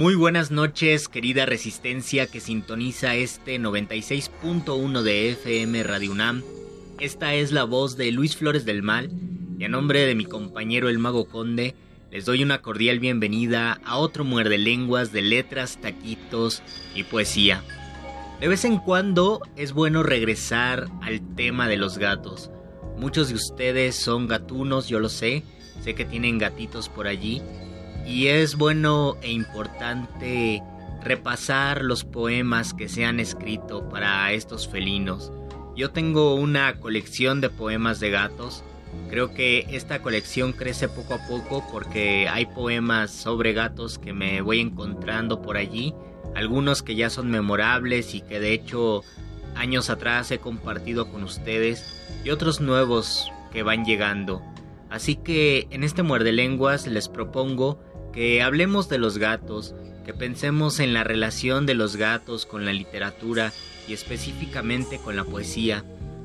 Muy buenas noches, querida resistencia que sintoniza este 96.1 de FM Radio UNAM. Esta es la voz de Luis Flores del Mal y a nombre de mi compañero el Mago Conde les doy una cordial bienvenida a otro muerde lenguas de letras, taquitos y poesía. De vez en cuando es bueno regresar al tema de los gatos. Muchos de ustedes son gatunos, yo lo sé, sé que tienen gatitos por allí y es bueno e importante repasar los poemas que se han escrito para estos felinos. Yo tengo una colección de poemas de gatos. Creo que esta colección crece poco a poco porque hay poemas sobre gatos que me voy encontrando por allí. Algunos que ya son memorables y que de hecho años atrás he compartido con ustedes y otros nuevos que van llegando. Así que en este muerde lenguas les propongo que hablemos de los gatos, que pensemos en la relación de los gatos con la literatura y específicamente con la poesía.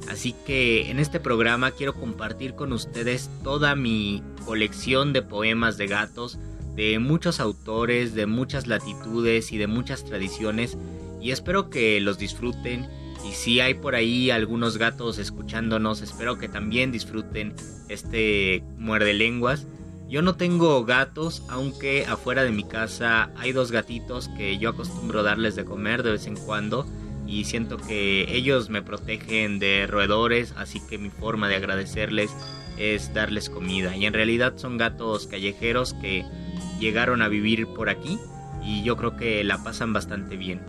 Así que en este programa quiero compartir con ustedes toda mi colección de poemas de gatos, de muchos autores, de muchas latitudes y de muchas tradiciones, y espero que los disfruten. Y si hay por ahí algunos gatos escuchándonos, espero que también disfruten este muerde lenguas. Yo no tengo gatos, aunque afuera de mi casa hay dos gatitos que yo acostumbro darles de comer de vez en cuando y siento que ellos me protegen de roedores, así que mi forma de agradecerles es darles comida. Y en realidad son gatos callejeros que llegaron a vivir por aquí y yo creo que la pasan bastante bien.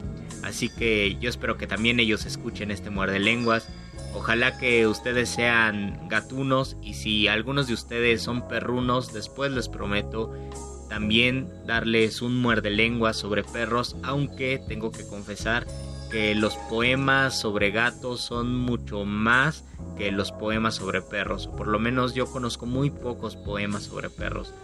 Así que yo espero que también ellos escuchen este muerde lenguas Ojalá que ustedes sean gatunos y si algunos de ustedes son perrunos, después les prometo también darles un muerde lengua sobre perros, aunque tengo que confesar que los poemas sobre gatos son mucho más que los poemas sobre perros, por lo menos yo conozco muy pocos poemas sobre perros.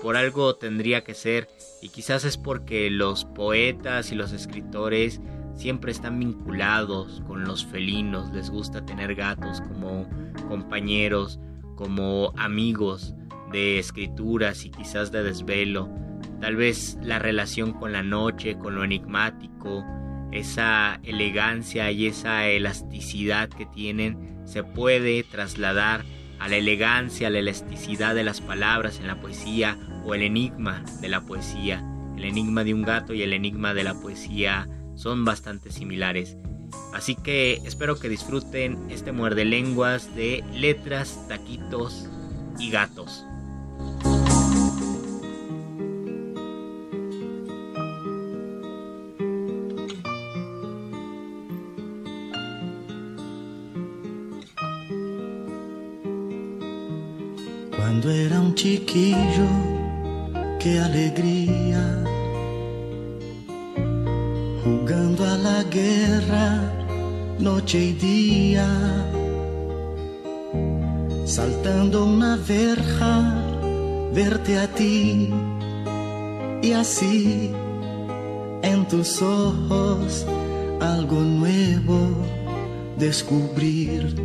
Por algo tendría que ser, y quizás es porque los poetas y los escritores siempre están vinculados con los felinos, les gusta tener gatos como compañeros, como amigos de escrituras y quizás de desvelo, tal vez la relación con la noche, con lo enigmático, esa elegancia y esa elasticidad que tienen se puede trasladar a la elegancia, a la elasticidad de las palabras en la poesía o el enigma de la poesía, el enigma de un gato y el enigma de la poesía son bastante similares. Así que espero que disfruten este muerde lenguas de letras, taquitos y gatos. Cuando era un chiquillo, qué alegría jugando a la guerra noche y día, saltando una verja verte a ti. Y así en tus ojos algo nuevo descubrir.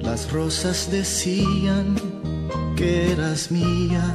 Las rosas decían que eras mía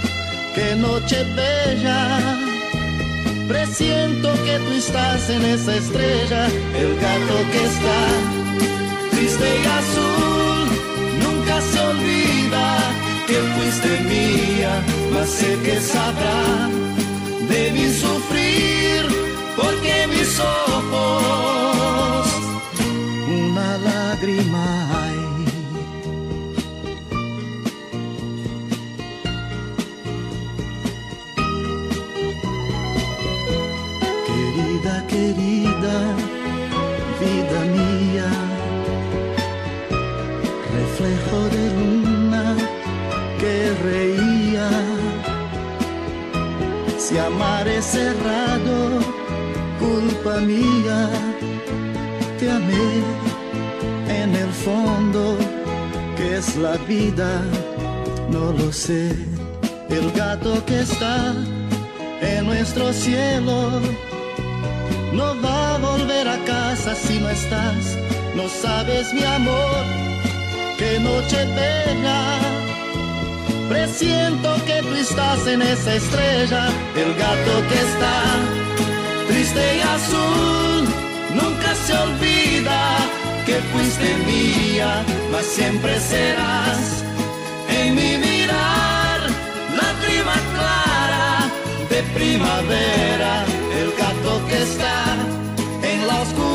qué noche bella. Presiento que tú estás en esa estrella, el gato que está triste y azul, nunca se olvida que fuiste mía, mas sé que sabrá de mi sufrir, porque mis ojos una lágrima hay. Amar es cerrado, culpa mía, te amé en el fondo, que es la vida, no lo sé. El gato que está en nuestro cielo no va a volver a casa si no estás. No sabes mi amor, qué noche bella. Presiento que tú estás en esa estrella, el gato que está triste y azul. Nunca se olvida que fuiste mía, mas siempre serás en mi mirar, lágrima clara de primavera, el gato que está en la oscuridad,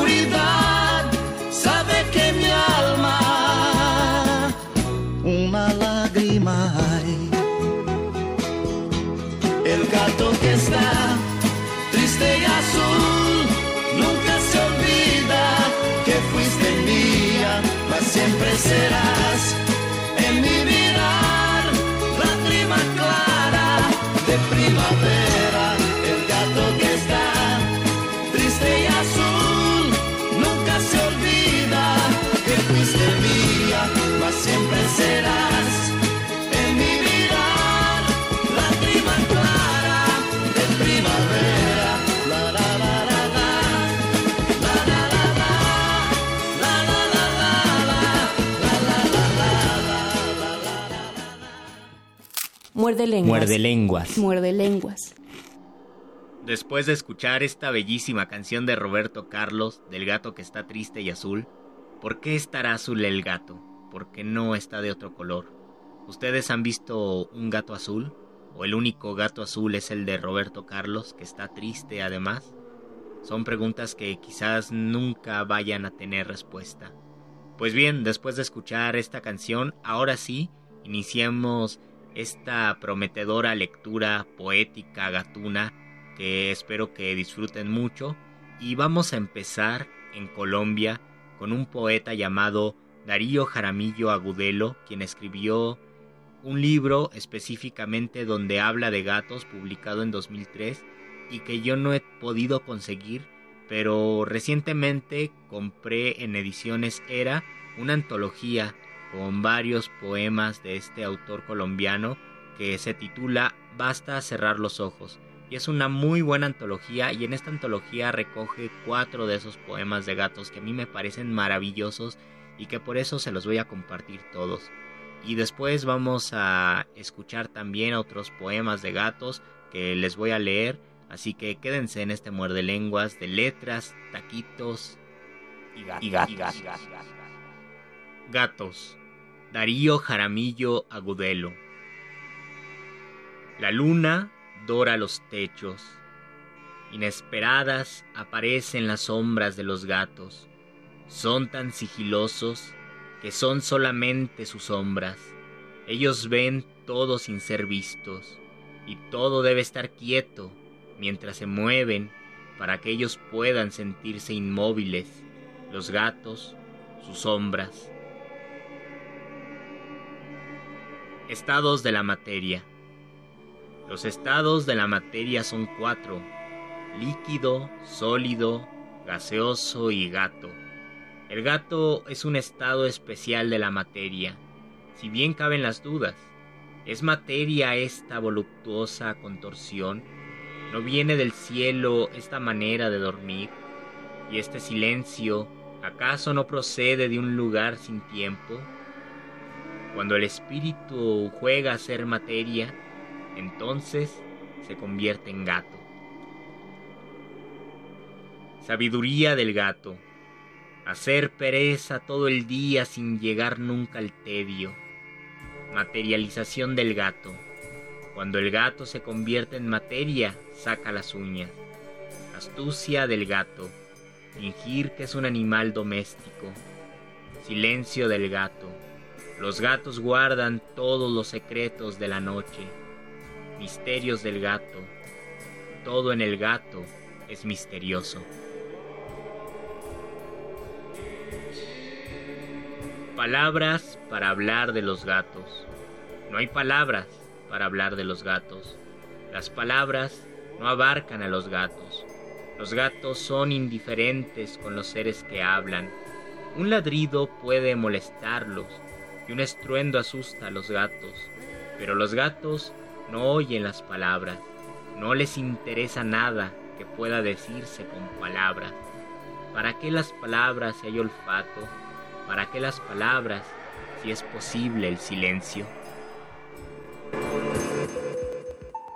siempre serás. En mi mirar, lágrima clara de primavera, Muerde lenguas. Muerde lenguas. Muerde lenguas. Después de escuchar esta bellísima canción de Roberto Carlos, del gato que está triste y azul, ¿por qué estará azul el gato? ¿Por qué no está de otro color? ¿Ustedes han visto un gato azul? ¿O el único gato azul es el de Roberto Carlos, que está triste además? Son preguntas que quizás nunca vayan a tener respuesta. Pues bien, después de escuchar esta canción, ahora sí, iniciemos esta prometedora lectura poética gatuna que espero que disfruten mucho. Y vamos a empezar en Colombia con un poeta llamado Darío Jaramillo Agudelo, quien escribió un libro específicamente donde habla de gatos publicado en 2003 y que yo no he podido conseguir, pero recientemente compré en ediciones Era una antología con varios poemas de este autor colombiano que se titula Basta cerrar los ojos. Y es una muy buena antología y en esta antología recoge cuatro de esos poemas de gatos que a mí me parecen maravillosos y que por eso se los voy a compartir todos. Y después vamos a escuchar también otros poemas de gatos que les voy a leer, así que quédense en este muerde lenguas de letras, taquitos y gatos. Gatos. Darío Jaramillo Agudelo. La luna dora los techos. Inesperadas aparecen las sombras de los gatos. Son tan sigilosos que son solamente sus sombras. Ellos ven todo sin ser vistos, y todo debe estar quieto mientras se mueven para que ellos puedan sentirse inmóviles, los gatos, sus sombras. Estados de la materia. Los estados de la materia son cuatro, líquido, sólido, gaseoso y gato. El gato es un estado especial de la materia, si bien caben las dudas. ¿Es materia esta voluptuosa contorsión? ¿No viene del cielo esta manera de dormir? ¿Y este silencio acaso no procede de un lugar sin tiempo? Cuando el espíritu juega a ser materia, entonces se convierte en gato. Sabiduría del gato hacer pereza todo el día sin llegar nunca al tedio. Materialización del gato. Cuando el gato se convierte en materia, saca las uñas. Astucia del gato. Fingir que es un animal doméstico. Silencio del gato. Los gatos guardan todos los secretos de la noche. Misterios del gato. Todo en el gato es misterioso. Palabras para hablar de los gatos. No hay palabras para hablar de los gatos. Las palabras no abarcan a los gatos. Los gatos son indiferentes con los seres que hablan. Un ladrido puede molestarlos y un estruendo asusta a los gatos, pero los gatos no oyen las palabras, no les interesa nada que pueda decirse con palabras. ¿Para qué las palabras si hay olfato? ¿Para qué las palabras si es posible el silencio?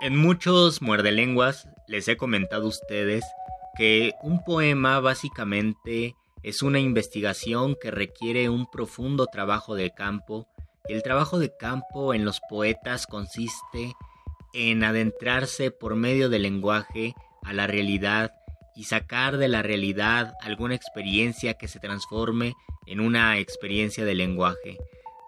En muchos muerdelenguas les he comentado a ustedes que un poema básicamente es una investigación que requiere un profundo trabajo de campo. El trabajo de campo en los poetas consiste en adentrarse por medio del lenguaje a la realidad y sacar de la realidad alguna experiencia que se transforme en una experiencia de lenguaje.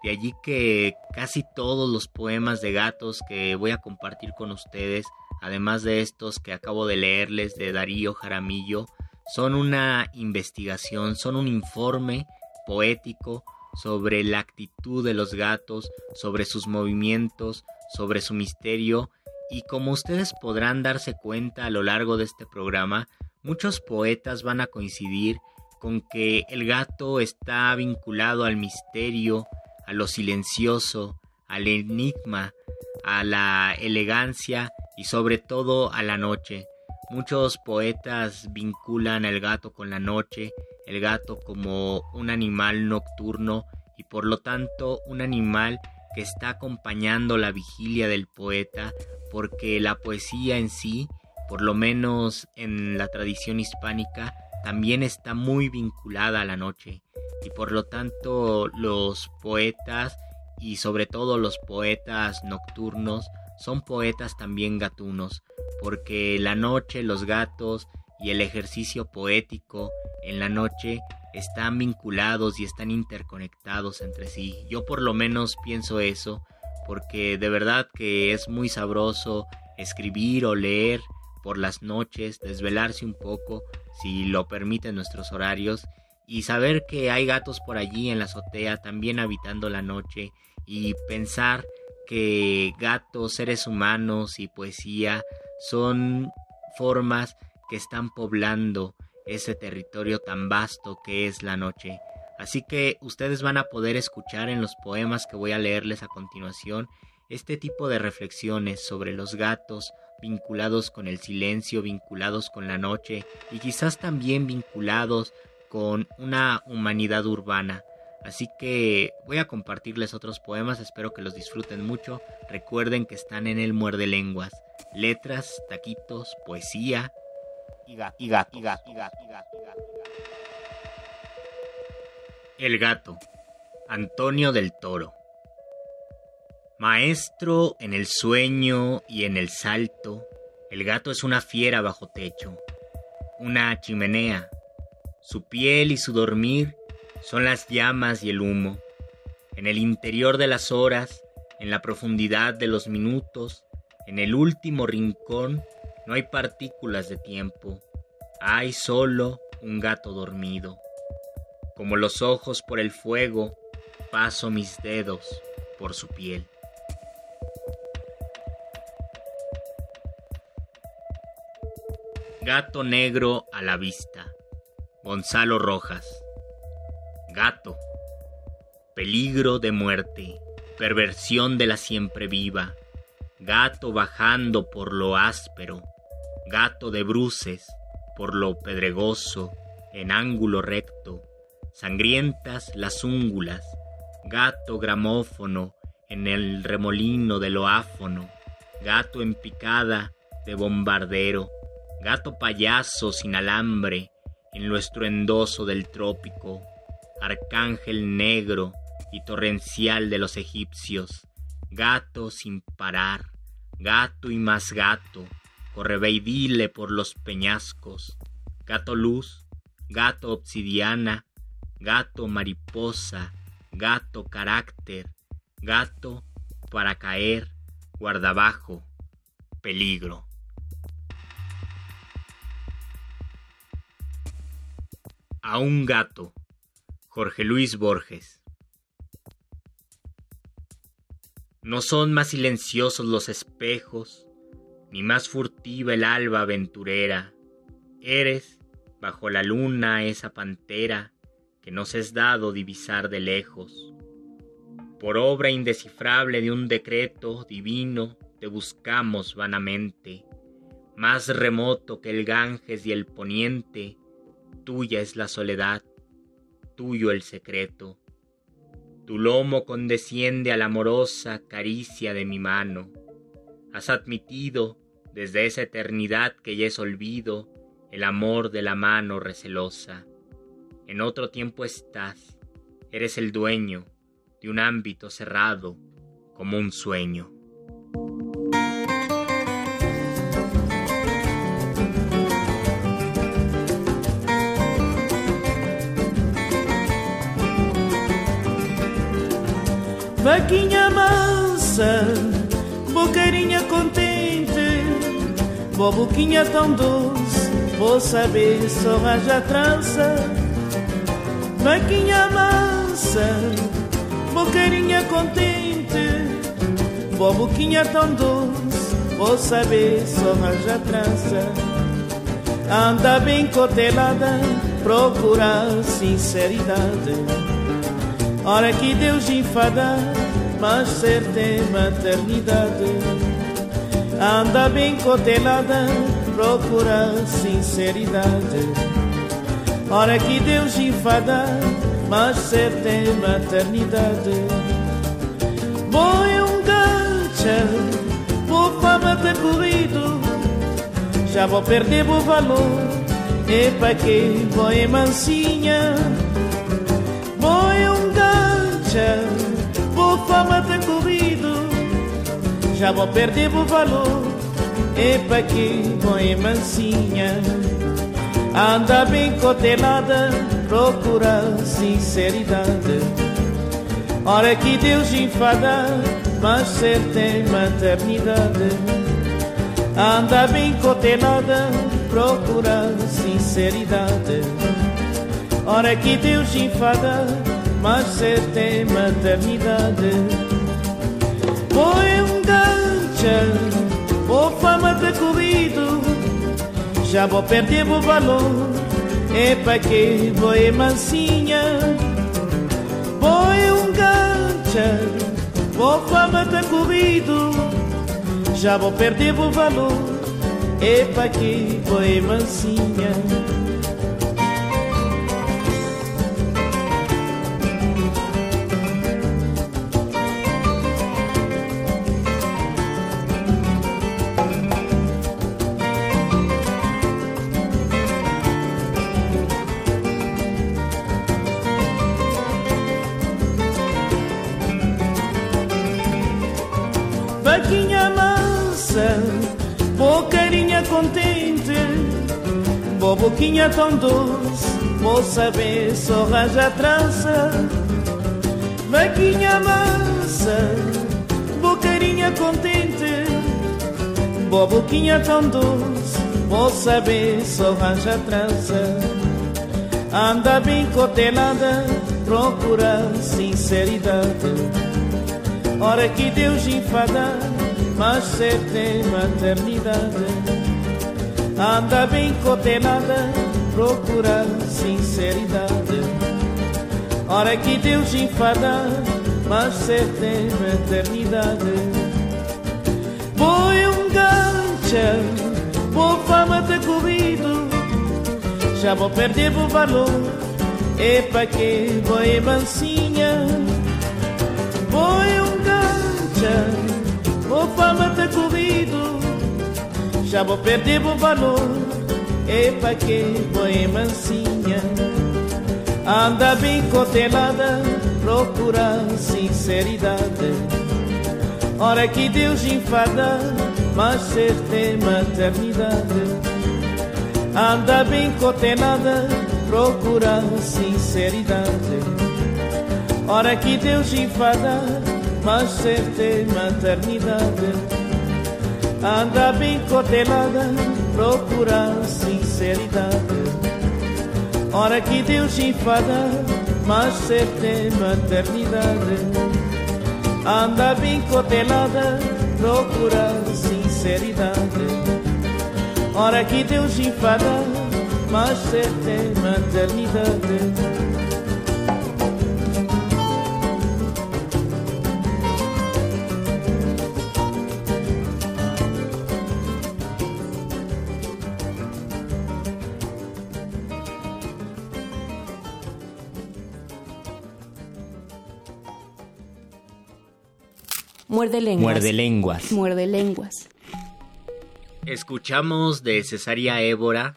De allí que casi todos los poemas de gatos que voy a compartir con ustedes, además de estos que acabo de leerles de Darío Jaramillo, son una investigación, son un informe poético sobre la actitud de los gatos, sobre sus movimientos, sobre su misterio y como ustedes podrán darse cuenta a lo largo de este programa, muchos poetas van a coincidir con que el gato está vinculado al misterio, a lo silencioso, al enigma, a la elegancia y sobre todo a la noche. Muchos poetas vinculan al gato con la noche, el gato como un animal nocturno y por lo tanto un animal que está acompañando la vigilia del poeta porque la poesía en sí, por lo menos en la tradición hispánica, también está muy vinculada a la noche. Y por lo tanto los poetas y sobre todo los poetas nocturnos son poetas también gatunos porque la noche, los gatos y el ejercicio poético en la noche están vinculados y están interconectados entre sí. Yo por lo menos pienso eso porque de verdad que es muy sabroso escribir o leer por las noches, desvelarse un poco, si lo permiten nuestros horarios, y saber que hay gatos por allí en la azotea también habitando la noche, y pensar que gatos, seres humanos y poesía son formas que están poblando ese territorio tan vasto que es la noche. Así que ustedes van a poder escuchar en los poemas que voy a leerles a continuación este tipo de reflexiones sobre los gatos, vinculados con el silencio, vinculados con la noche y quizás también vinculados con una humanidad urbana. Así que voy a compartirles otros poemas, espero que los disfruten mucho. Recuerden que están en el Muerde Lenguas. Letras, taquitos, poesía y gato. El gato. Antonio del Toro. Maestro en el sueño y en el salto, el gato es una fiera bajo techo, una chimenea. Su piel y su dormir son las llamas y el humo. En el interior de las horas, en la profundidad de los minutos, en el último rincón, no hay partículas de tiempo. Hay solo un gato dormido. Como los ojos por el fuego, paso mis dedos por su piel. Gato negro a la vista. Gonzalo Rojas. Gato. Peligro de muerte. Perversión de la siempre viva. Gato bajando por lo áspero. Gato de bruces por lo pedregoso, en ángulo recto. Sangrientas las úngulas. Gato gramófono en el remolino de lo áfono. Gato en picada de bombardero gato payaso sin alambre en lo estruendoso del trópico, arcángel negro y torrencial de los egipcios, gato sin parar, gato y más gato, correveidile por los peñascos, gato luz, gato obsidiana, gato mariposa, gato carácter, gato para caer, guardabajo, peligro. A un gato. Jorge Luis Borges. No son más silenciosos los espejos, ni más furtiva el alba aventurera. Eres, bajo la luna, esa pantera que nos es dado divisar de lejos. Por obra indescifrable de un decreto divino, te buscamos vanamente, más remoto que el Ganges y el poniente, Tuya es la soledad, tuyo el secreto. Tu lomo condesciende a la amorosa caricia de mi mano. Has admitido, desde esa eternidad que ya es olvido, el amor de la mano recelosa. En otro tiempo estás, eres el dueño de un ámbito cerrado como un sueño. Vaquinha mansa, boqueirinha contente, boquinha tão doce, vou saber só raja trança. Vaquinha mansa, boqueirinha contente, boquinha tão doce, vou saber só raja trança. Anda bem cotelada, procurar sinceridade Hora que Deus enfada, mas certa é maternidade. Anda bem cotelada, procura sinceridade. Hora que Deus enfada, mas certa é maternidade. Boi um gancha, vou fama ter corrido, já vou perder o valor. E para que boi mansinha? Vou fama ter corrido, já vou perder o valor. Epa que põe mansinha, anda bem cotelada, procura sinceridade. Hora que Deus enfada, mas certa é maternidade. Anda bem cotelada, procura sinceridade. Hora que Deus enfada, mas certa é maternidade. Foi um gancho, ou fama de corrido, já vou perder o valor. É para que vou mansinha. Foi um gancho, ou fama de corrido, já vou perder o valor. É para que vou mansinha. Boquinha tão doce, vou saber só raja trança. Vaquinha mansa, bocarinha contente, boa boquinha tão doce, vou saber só arranja trança. Anda bem cotelada, procura sinceridade. Hora que Deus enfada, mas certa é maternidade. Anda bem cotelada, procura sinceridade. Hora que Deus enfada, mas certa é maternidade. Foi um gancha, por fama ter corrido, já vou perder o valor. Epa que foi mansinha, foi um gancha, por fama ter corrido, já vou perder o valor. Epa que foi mansinha, anda bem cotelada, procura sinceridade. Hora que Deus enfada, mas certa é maternidade. Anda bem cotelada, procura sinceridade. Hora que Deus enfada, mas certa é maternidade. Anda bem cotelada, procura sinceridade. Hora que Deus enfada, mas certa é maternidade. Anda bem cotelada, procura sinceridade. Hora que Deus enfada, mas certa é maternidade. Muerde lenguas. Muerde lenguas. Muerde lenguas. Escuchamos de Cesaria Évora,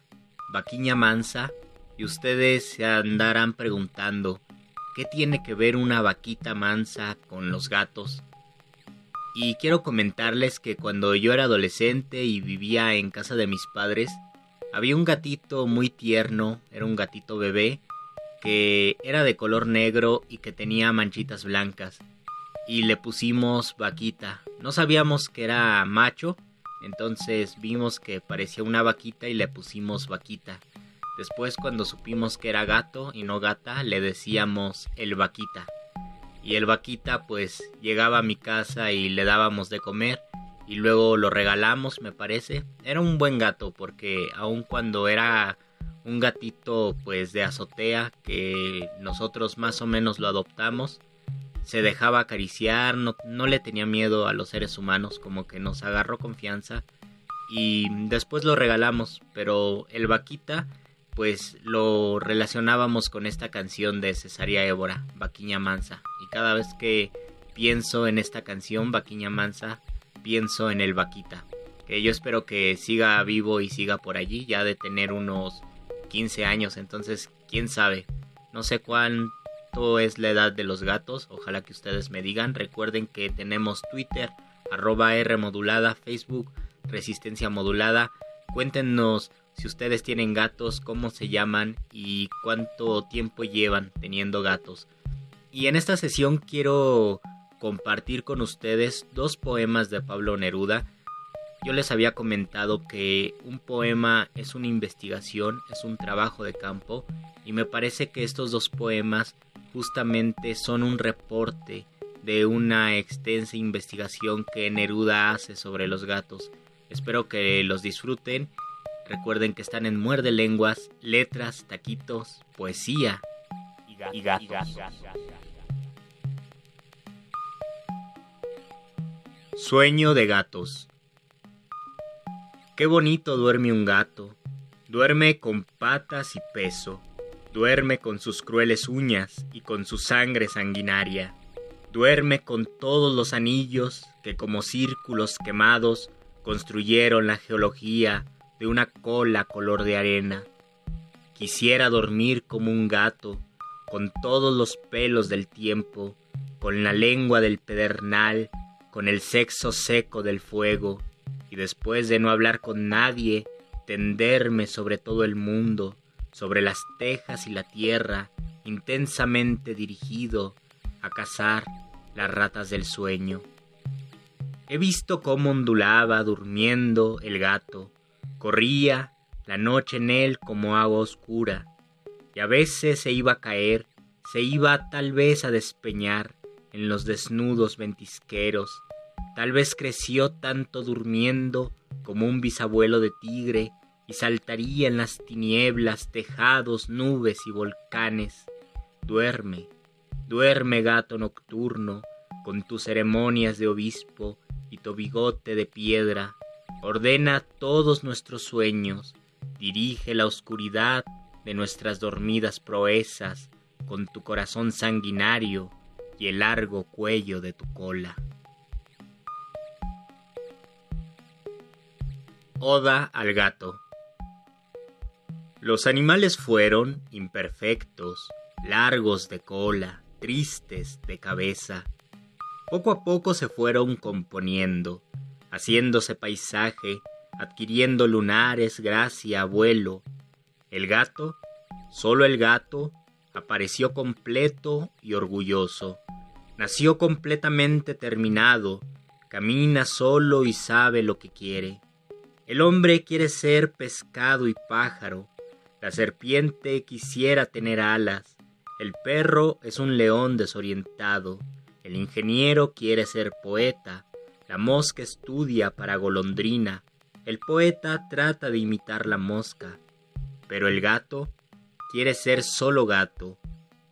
Vaquiña Mansa, y ustedes se andarán preguntando, ¿qué tiene que ver una vaquita mansa con los gatos? Y quiero comentarles que cuando yo era adolescente y vivía en casa de mis padres, había un gatito muy tierno, era un gatito bebé, que era de color negro y que tenía manchitas blancas. Y le pusimos vaquita. No sabíamos que era macho, entonces vimos que parecía una vaquita y le pusimos vaquita. Después cuando supimos que era gato y no gata, le decíamos el vaquita. Y el vaquita pues llegaba a mi casa y le dábamos de comer y luego lo regalamos me parece. Era un buen gato porque aun cuando era un gatito pues de azotea que nosotros más o menos lo adoptamos, se dejaba acariciar, no, no, le tenía miedo a los seres humanos, como que nos agarró confianza y después lo regalamos, pero el vaquita pues lo relacionábamos con esta canción de Cesaria Évora, Vaquiña Mansa, y cada vez que pienso en esta canción, Vaquiña Mansa, pienso en el vaquita, que yo espero que siga vivo y siga por allí, ya de tener unos 15 años, entonces quién sabe, no sé cuán es la edad de los gatos. Ojalá que ustedes me digan. Recuerden que tenemos Twitter, arroba R modulada, Facebook, Resistencia modulada. Cuéntenos si ustedes tienen gatos, cómo se llaman y cuánto tiempo llevan teniendo gatos. Y en esta sesión quiero compartir con ustedes dos poemas de Pablo Neruda. Yo les había comentado que un poema es una investigación, es un trabajo de campo y me parece que estos dos poemas justamente son un reporte de una extensa investigación que Neruda hace sobre los gatos. Espero que los disfruten. Recuerden que están en Muerde Lenguas, letras, taquitos, poesía y gatos. Sueño de gatos. Qué bonito duerme un gato. Duerme con patas y peso Duerme con sus crueles uñas y con su sangre sanguinaria. Duerme con todos los anillos que como círculos quemados construyeron la geología de una cola color de arena. Quisiera dormir como un gato, con todos los pelos del tiempo, con la lengua del pedernal, con el sexo seco del fuego, y después de no hablar con nadie, tenderme sobre todo el mundo, sobre las tejas y la tierra, intensamente dirigido, a cazar las ratas del sueño. He visto cómo ondulaba durmiendo el gato, corría la noche en él como agua oscura, y a veces se iba a caer, se iba tal vez a despeñar en los desnudos ventisqueros, tal vez creció tanto durmiendo como un bisabuelo de tigre y saltaría en las tinieblas, tejados, nubes y volcanes. Duerme, duerme gato nocturno, con tus ceremonias de obispo y tu bigote de piedra, ordena todos nuestros sueños, dirige la oscuridad de nuestras dormidas proezas con tu corazón sanguinario y el largo cuello de tu cola. Oda al gato. Los animales fueron imperfectos, largos de cola, tristes de cabeza. Poco a poco se fueron componiendo, haciéndose paisaje, adquiriendo lunares, gracia, vuelo. El gato, solo el gato, apareció completo y orgulloso. Nació completamente terminado, camina solo y sabe lo que quiere. El hombre quiere ser pescado y pájaro, la serpiente quisiera tener alas, el perro es un león desorientado, el ingeniero quiere ser poeta, la mosca estudia para golondrina, el poeta trata de imitar la mosca, pero el gato quiere ser solo gato,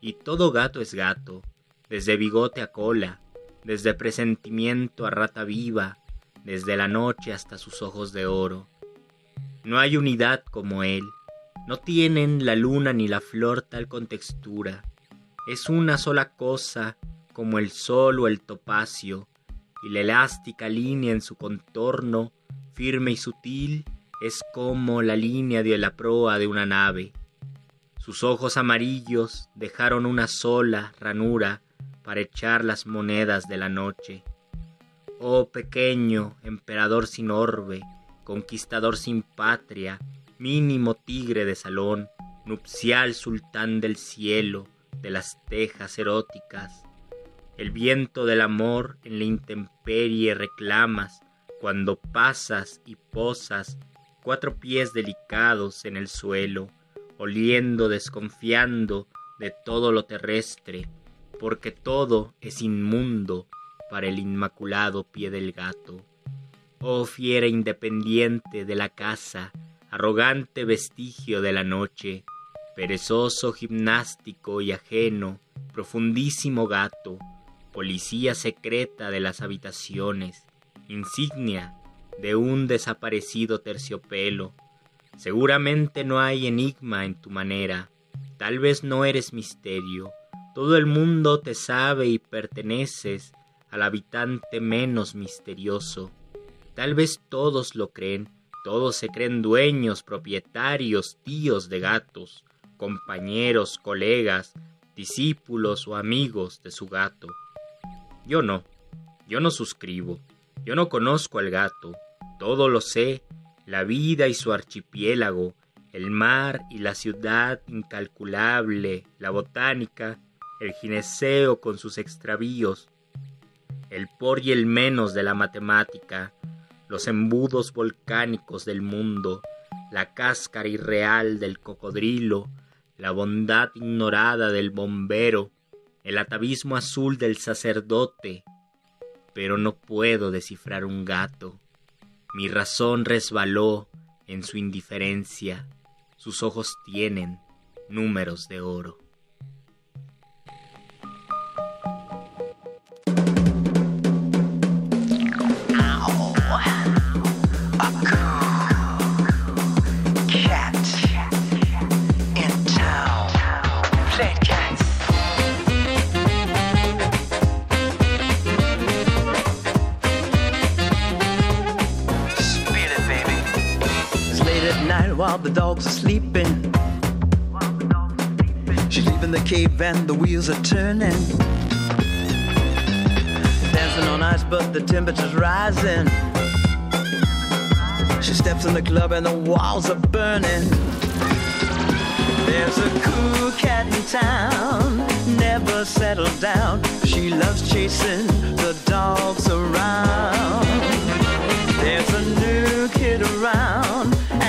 y todo gato es gato, desde bigote a cola, desde presentimiento a rata viva, desde la noche hasta sus ojos de oro. No hay unidad como él, no tienen la luna ni la flor tal contextura, es una sola cosa como el sol o el topacio, y la elástica línea en su contorno, firme y sutil, es como la línea de la proa de una nave. Sus ojos amarillos dejaron una sola ranura para echar las monedas de la noche. Oh pequeño emperador sin orbe, conquistador sin patria, mínimo tigre de salón, nupcial sultán del cielo, de las tejas eróticas, el viento del amor en la intemperie reclamas cuando pasas y posas cuatro pies delicados en el suelo, oliendo desconfiando de todo lo terrestre, porque todo es inmundo para el inmaculado pie del gato. Oh fiera independiente de la casa, arrogante vestigio de la noche, perezoso gimnástico y ajeno, profundísimo gato, policía secreta de las habitaciones, insignia de un desaparecido terciopelo. Seguramente no hay enigma en tu manera, tal vez no eres misterio, todo el mundo te sabe y perteneces al habitante menos misterioso. Tal vez todos lo creen, todos se creen dueños, propietarios, tíos de gatos, compañeros, colegas, discípulos o amigos de su gato. Yo no, yo no suscribo, yo no conozco al gato, todo lo sé, la vida y su archipiélago, el mar y la ciudad incalculable, la botánica, el gineceo con sus extravíos, el por y el menos de la matemática, los embudos volcánicos del mundo, la cáscara irreal del cocodrilo, la bondad ignorada del bombero, el atavismo azul del sacerdote, pero no puedo descifrar un gato. Mi razón resbaló en su indiferencia, sus ojos tienen números de oro. While the dogs are sleeping. She's leaving the cave and the wheels are turning. Dancing on ice, but the temperature's rising. She steps in the club and the walls are burning. There's a cool cat in town, never settled down. She loves chasing the dogs around. There's a new kid around,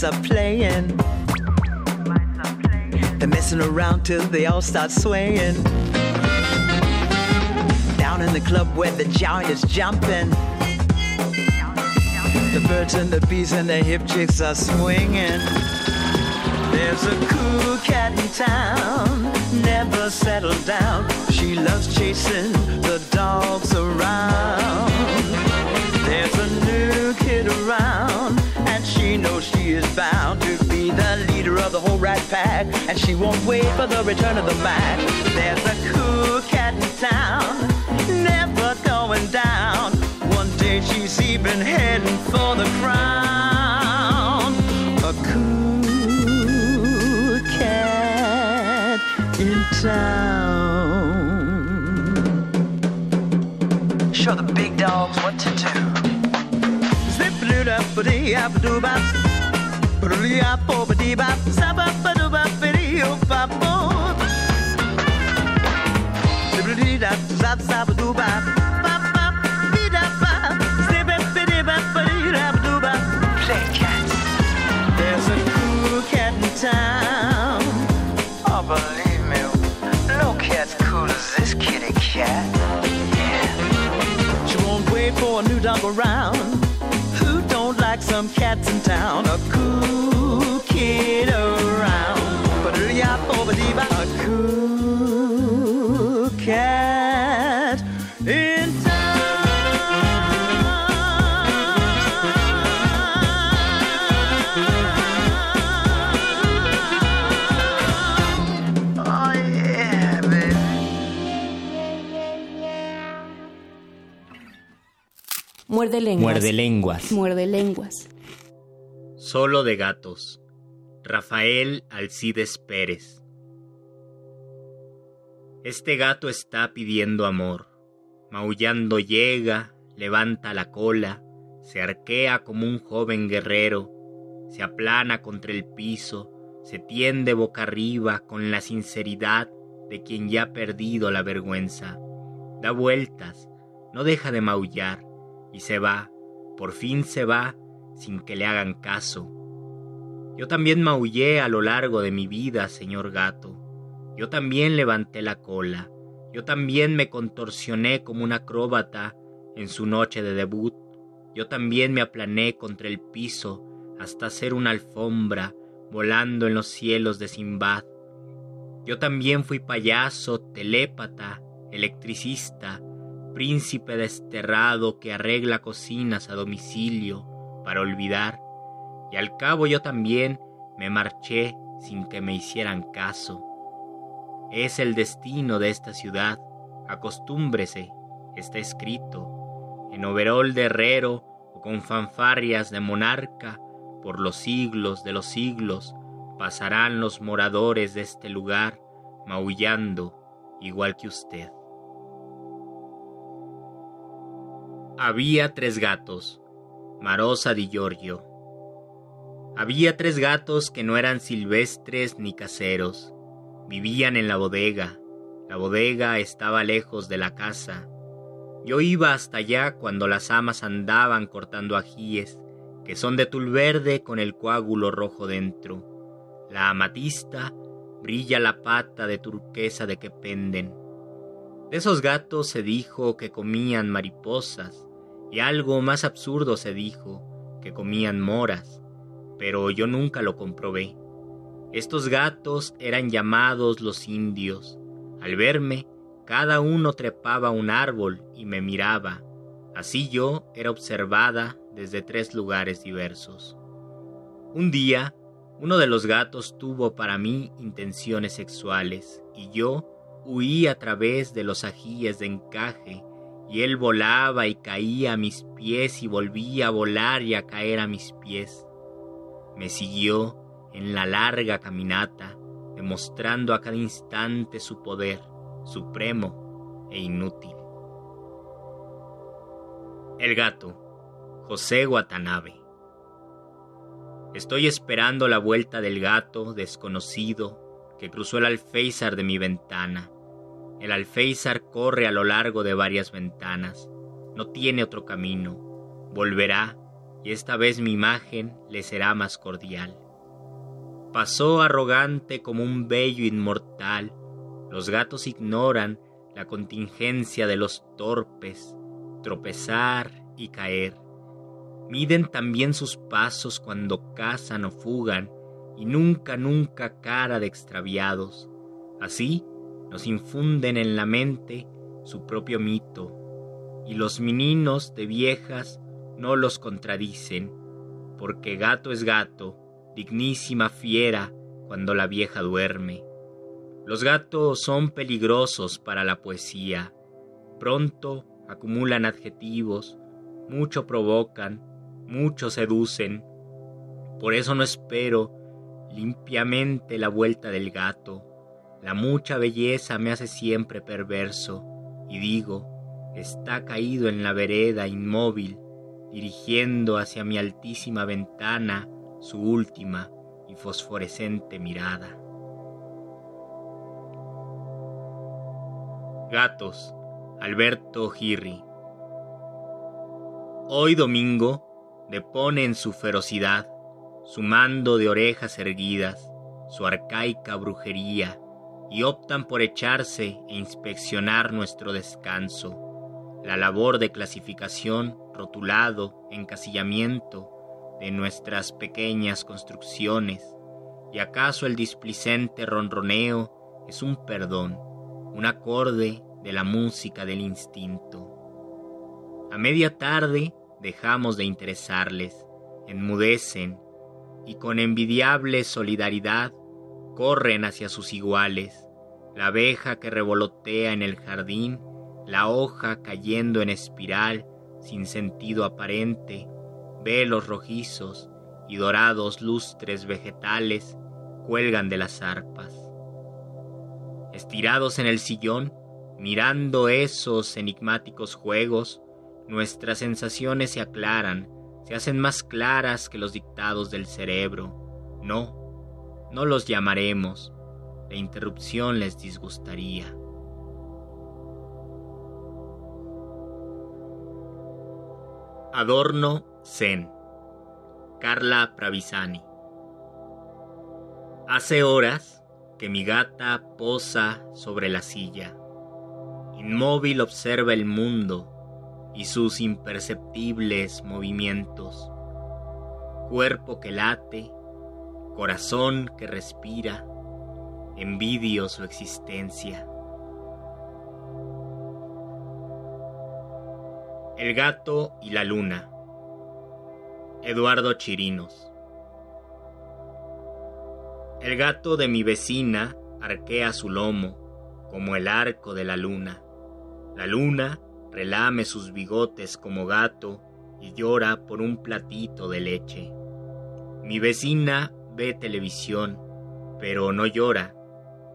Mice are playing. They're messing around till they all start swaying. Down in the club where the giant is jumping. The birds and the bees and the hip chicks are swinging. There's a cool cat in town, never settled down. She loves chasing the dogs around. There's a new kid around, bound to be the leader of the whole rat pack. And she won't wait for the return of the Mac. There's a cool cat in town, never going down. One day she's even heading for the crown. A cool cat in town. Show the big dogs what to do. Zip-a-doo-da-ba-dee-ah-ba-doo-bop. Some cats in town? Muerde lenguas. Muerde lenguas. Muerde lenguas. Solo de gatos. Rafael Alcides Pérez. Este gato está pidiendo amor. Maullando llega, levanta la cola, se arquea como un joven guerrero, se aplana contra el piso, se tiende boca arriba con la sinceridad de quien ya ha perdido la vergüenza. Da vueltas, no deja de maullar y se va, por fin se va sin que le hagan caso. Yo también maullé a lo largo de mi vida, señor gato. Yo también levanté la cola. Yo también me contorsioné como un acróbata en su noche de debut. Yo también me aplané contra el piso hasta hacer una alfombra volando en los cielos de Simbad. Yo también fui payaso, telépata, electricista, príncipe desterrado que arregla cocinas a domicilio para olvidar. Y al cabo yo también me marché sin que me hicieran caso. Es el destino de esta ciudad, acostúmbrese, está escrito, en overol de herrero o con fanfarrias de monarca, por los siglos de los siglos pasarán los moradores de este lugar maullando igual que usted. Había tres gatos, Marosa di Giorgio. Había tres gatos que no eran silvestres ni caseros. Vivían en la bodega. La bodega estaba lejos de la casa. Yo iba hasta allá cuando las amas andaban cortando ajíes que son de tul verde con el coágulo rojo dentro. La amatista brilla la pata de turquesa de que penden. De esos gatos se dijo que comían mariposas, y algo más absurdo se dijo, que comían moras, pero yo nunca lo comprobé. Estos gatos eran llamados los indios. Al verme, cada uno trepaba un árbol y me miraba. Así yo era observada desde tres lugares diversos. Un día, uno de los gatos tuvo para mí intenciones sexuales y yo huí a través de los ajíes de encaje y él volaba y caía a mis pies y volvía a volar y a caer a mis pies. Me siguió en la larga caminata, demostrando a cada instante su poder supremo e inútil. El gato, José Watanabe. Estoy esperando la vuelta del gato desconocido que cruzó el alféizar de mi ventana. El alféizar corre a lo largo de varias ventanas. No tiene otro camino. Volverá y esta vez mi imagen le será más cordial. Pasó arrogante como un bello inmortal. Los gatos ignoran la contingencia de los torpes, tropezar y caer Miden también sus pasos cuando cazan o fugan y nunca, nunca cara de extraviados. Así nos infunden en la mente su propio mito, y los meninos de viejas no los contradicen, porque gato es gato, dignísima fiera cuando la vieja duerme. Los gatos son peligrosos para la poesía, pronto acumulan adjetivos, mucho provocan, muchos seducen. Por eso no espero limpiamente la vuelta del gato. La mucha belleza me hace siempre perverso, y digo, está caído en la vereda inmóvil, dirigiendo hacia mi altísima ventana su última y fosforescente mirada. Gatos, Alberto Girri. Hoy domingo depone en su ferocidad, su mando de orejas erguidas, su arcaica brujería, y optan por echarse e inspeccionar nuestro descanso, la labor de clasificación, rotulado, encasillamiento de nuestras pequeñas construcciones, y acaso el displicente ronroneo es un perdón, un acorde de la música del instinto. A media tarde dejamos de interesarles, enmudecen y con envidiable solidaridad corren hacia sus iguales, la abeja que revolotea en el jardín, la hoja cayendo en espiral sin sentido aparente, velos rojizos y dorados lustres vegetales cuelgan de las arpas. Estirados en el sillón, mirando esos enigmáticos juegos, nuestras sensaciones se aclaran, se hacen más claras que los dictados del cerebro. No, no los llamaremos. La interrupción les disgustaría. Adorno Zen. Carla Pravisani. Hace horas que mi gata posa sobre la silla. Inmóvil observa el mundo y sus imperceptibles movimientos. Cuerpo que late, corazón que respira, envidio su existencia. El gato y la luna. Eduardo Chirinos. El gato de mi vecina arquea su lomo como el arco de la luna. La luna relame sus bigotes como gato y llora por un platito de leche. Mi vecina ve televisión, pero no llora,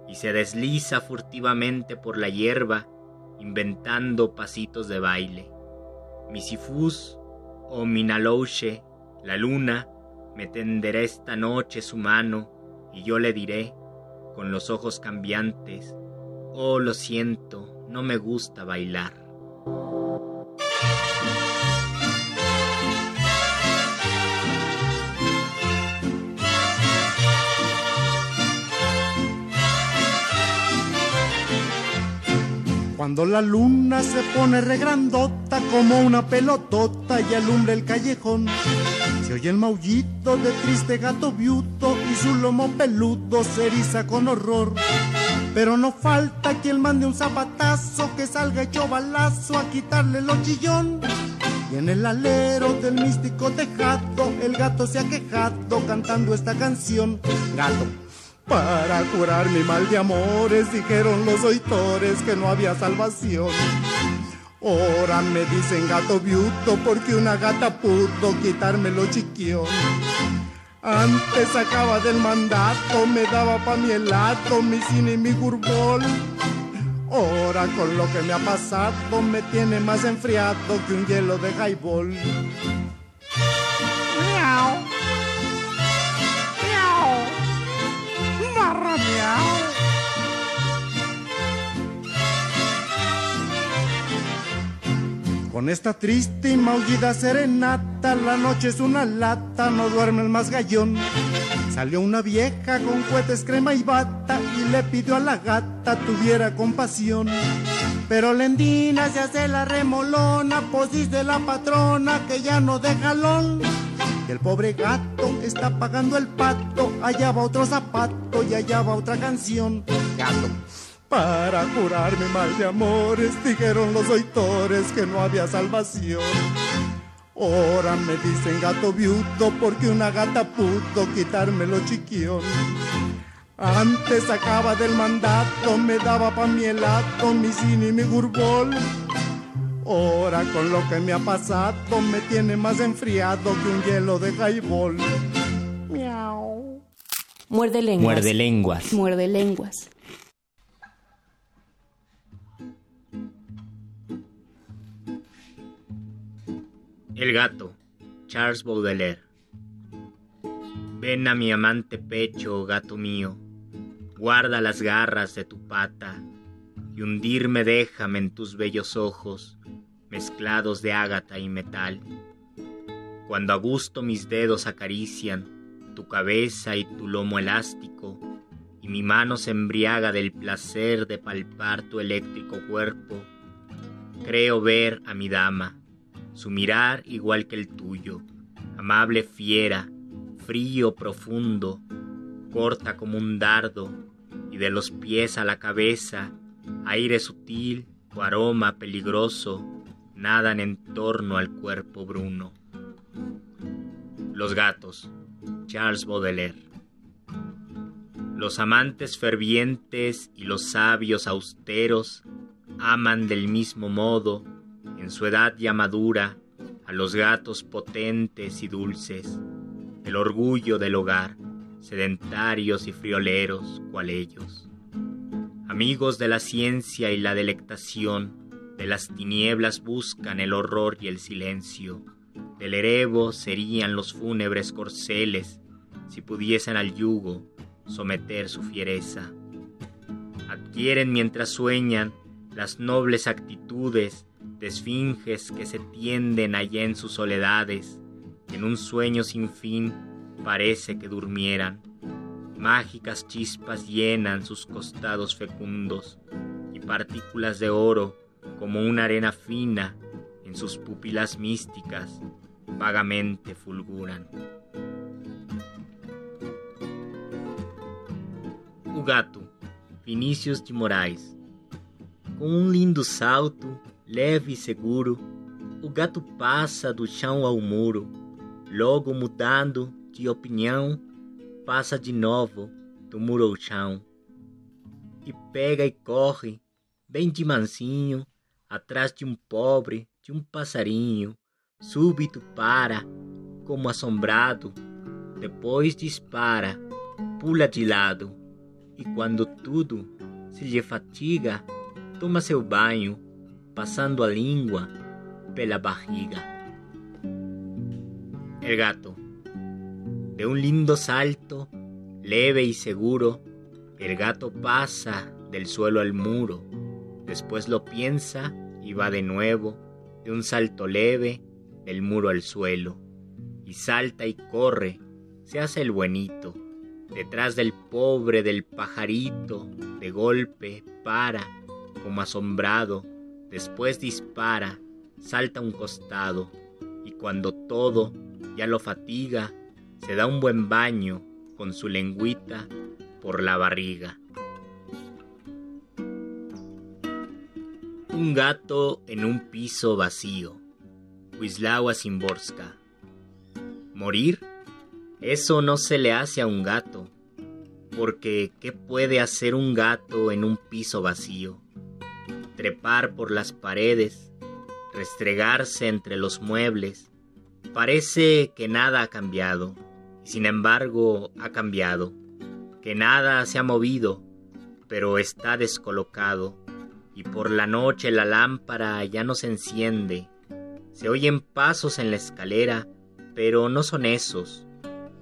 y se desliza furtivamente por la hierba, inventando pasitos de baile. Mi sifus o Minalouche, la luna, me tenderá esta noche su mano, y yo le diré, con los ojos cambiantes, oh lo siento, no me gusta bailar. Cuando la luna se pone regrandota como una pelotota y alumbra el callejón, se oye el maullito de triste gato viuto y su lomo peludo se eriza con horror. Pero no falta quien mande un zapatazo que salga hecho balazo a quitarle lo chillón. Y en el alero del místico tejado, el gato se ha quejado cantando esta canción. Gato. Para curar mi mal de amores, dijeron los oitores que no había salvación. Ahora me dicen gato viuto porque una gata pudo quitarme lo chiquión. Antes sacaba del mandato, me daba pa' mi helado, mi cine y mi gurbol. Ahora con lo que me ha pasado me tiene más enfriado que un hielo de highball. Con esta triste y maullida serenata, la noche es una lata, no duerme el más gallón. Salió una vieja con cohetes, crema y bata y le pidió a la gata tuviera compasión. Pero Lendina se hace la remolona, pues dice la patrona que ya no de jalón. Y el pobre gato está pagando el pato, allá va otro zapato y allá va otra canción. Gato. Para curar mi mal de amores, dijeron los oitores que no había salvación. Ahora me dicen gato viudo porque una gata pudo quitarme lo chiquión. Antes sacaba del mandato, me daba pa' mi helado, mi cine y mi gurbol. Ahora con lo que me ha pasado, me tiene más enfriado que un hielo de highball. Miau. Muerde lenguas. Muerde lenguas. Muerde lenguas. El gato, Charles Baudelaire. Ven a mi amante pecho, gato mío, guarda las garras de tu pata, y hundirme déjame en tus bellos ojos, mezclados de ágata y metal. Cuando a gusto mis dedos acarician tu cabeza y tu lomo elástico, y mi mano se embriaga del placer de palpar tu eléctrico cuerpo, creo ver a mi dama su mirar igual que el tuyo, amable fiera, frío profundo, corta como un dardo, y de los pies a la cabeza, aire sutil o aroma peligroso, nadan en torno al cuerpo bruno. Los gatos, Charles Baudelaire. Los amantes fervientes y los sabios austeros aman del mismo modo en su edad ya madura, a los gatos potentes y dulces, el orgullo del hogar, sedentarios y frioleros cual ellos. Amigos de la ciencia y la delectación, de las tinieblas buscan el horror y el silencio, del erebo serían los fúnebres corceles, si pudiesen al yugo someter su fiereza. Adquieren mientras sueñan las nobles actitudes de esfinges que se tienden allá en sus soledades, en un sueño sin fin parece que durmieran. Mágicas chispas llenan sus costados fecundos y partículas de oro como una arena fina en sus pupilas místicas vagamente fulguran. O gato, Vinícius de Moraes. Com um lindo salto, leve e seguro, o gato passa do chão ao muro, logo mudando de opinião, passa de novo do muro ao chão. E pega e corre, bem de mansinho, atrás de um pobre, de um passarinho, súbito para, como assombrado, depois dispara, pula de lado, e quando tudo se lhe fatiga, toma seu banho, passando a língua pela barriga. El gato. De un lindo salto, leve y seguro, el gato pasa del suelo al muro, después lo piensa y va de nuevo, de un salto leve, del muro al suelo, y salta y corre, se hace el buenito, detrás del pobre del pajarito, de golpe para, como asombrado, después dispara, salta a un costado, y cuando todo ya lo fatiga, se da un buen baño con su lengüita por la barriga. Un gato en un piso vacío. Wisława Simborska. ¿Morir? Eso no se le hace a un gato. Porque ¿qué puede hacer un gato en un piso vacío? Trepar por las paredes, restregarse entre los muebles. Parece que nada ha cambiado, sin embargo ha cambiado, que nada se ha movido, pero está descolocado y por la noche la lámpara ya no se enciende. Se oyen pasos en la escalera, pero no son esos.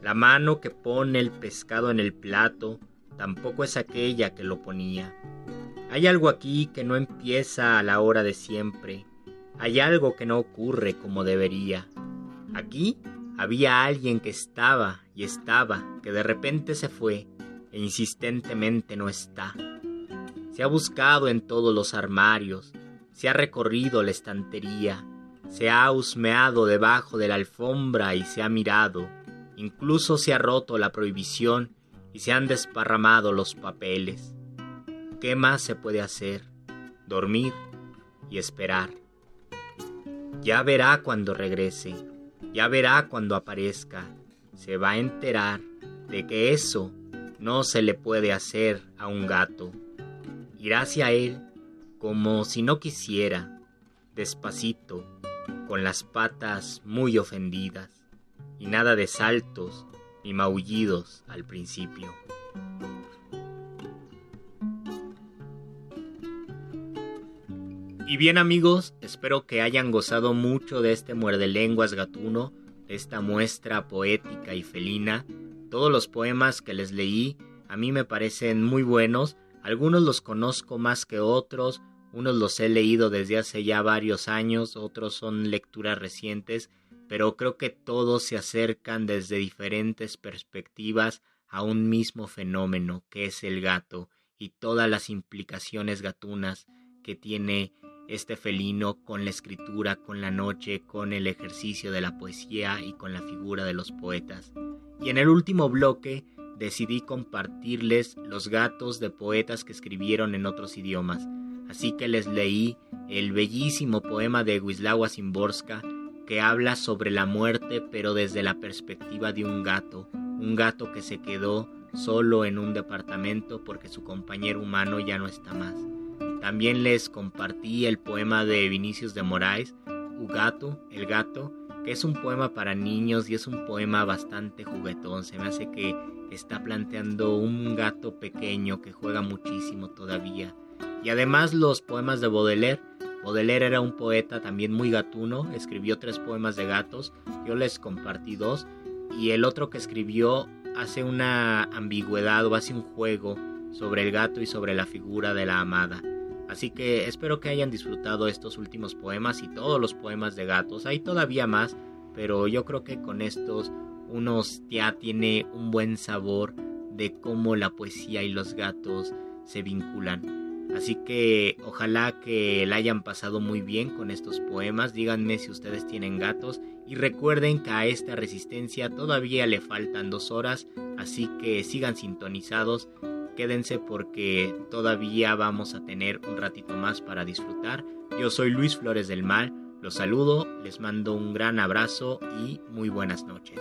La mano que pone el pescado en el plato tampoco es aquella que lo ponía. Hay algo aquí que no empieza a la hora de siempre. Hay algo que no ocurre como debería. Aquí había alguien que estaba y estaba, que de repente se fue e insistentemente no está. Se ha buscado en todos los armarios, se ha recorrido la estantería, se ha husmeado debajo de la alfombra y se ha mirado, incluso se ha roto la prohibición y se han desparramado los papeles. ¿Qué más se puede hacer? Dormir y esperar. Ya verá cuando regrese, ya verá cuando aparezca, se va a enterar de que eso no se le puede hacer a un gato irá hacia él como si no quisiera, despacito, con las patas muy ofendidas, y nada de saltos ni maullidos al principio. Y bien amigos, espero que hayan gozado mucho de este muerde lenguas gatuno, de esta muestra poética y felina. Todos los poemas que les leí a mí me parecen muy buenos, algunos los conozco más que otros, unos los he leído desde hace ya varios años, otros son lecturas recientes, pero creo que todos se acercan desde diferentes perspectivas a un mismo fenómeno que es el gato y todas las implicaciones gatunas que tiene este felino con la escritura, con la noche, con el ejercicio de la poesía y con la figura de los poetas. Y en el último bloque decidí compartirles los gatos de poetas que escribieron en otros idiomas, así que les leí el bellísimo poema de Wisława Szymborska que habla sobre la muerte pero desde la perspectiva de un gato, un gato que se quedó solo en un departamento porque su compañero humano ya no está más. También les compartí el poema de Vinicius de Moraes, Ugato, el gato, que es un poema para niños y es un poema bastante juguetón. Se me hace que está planteando un gato pequeño que juega muchísimo todavía. Y además los poemas de Baudelaire. Baudelaire era un poeta también muy gatuno, escribió tres poemas de gatos, yo les compartí dos, y el otro que escribió hace una ambigüedad o hace un juego sobre el gato y sobre la figura de la amada. Así que espero que hayan disfrutado estos últimos poemas y todos los poemas de gatos. Hay todavía más, pero yo creo que con estos unos ya tiene un buen sabor de cómo la poesía y los gatos se vinculan. Así que ojalá que la hayan pasado muy bien con estos poemas. Díganme si ustedes tienen gatos y recuerden que a esta resistencia todavía le faltan dos horas, así que sigan sintonizados Quédense porque todavía vamos a tener un ratito más para disfrutar. Yo soy Luis Flores del Mal, los saludo, les mando un gran abrazo y muy buenas noches.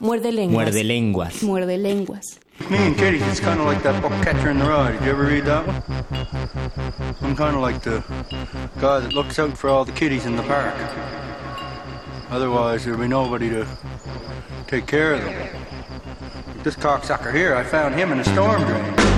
Muerde lenguas. Muerde lenguas. Muerde lenguas. Me and Kitty, it's kind of like that book Catcher in the Rye. Did you ever read that one? I'm kind of like the guy that looks out for all the kitties in the park. Otherwise, there'll be nobody to take care of them. This cocksucker here, I found him in a storm drain.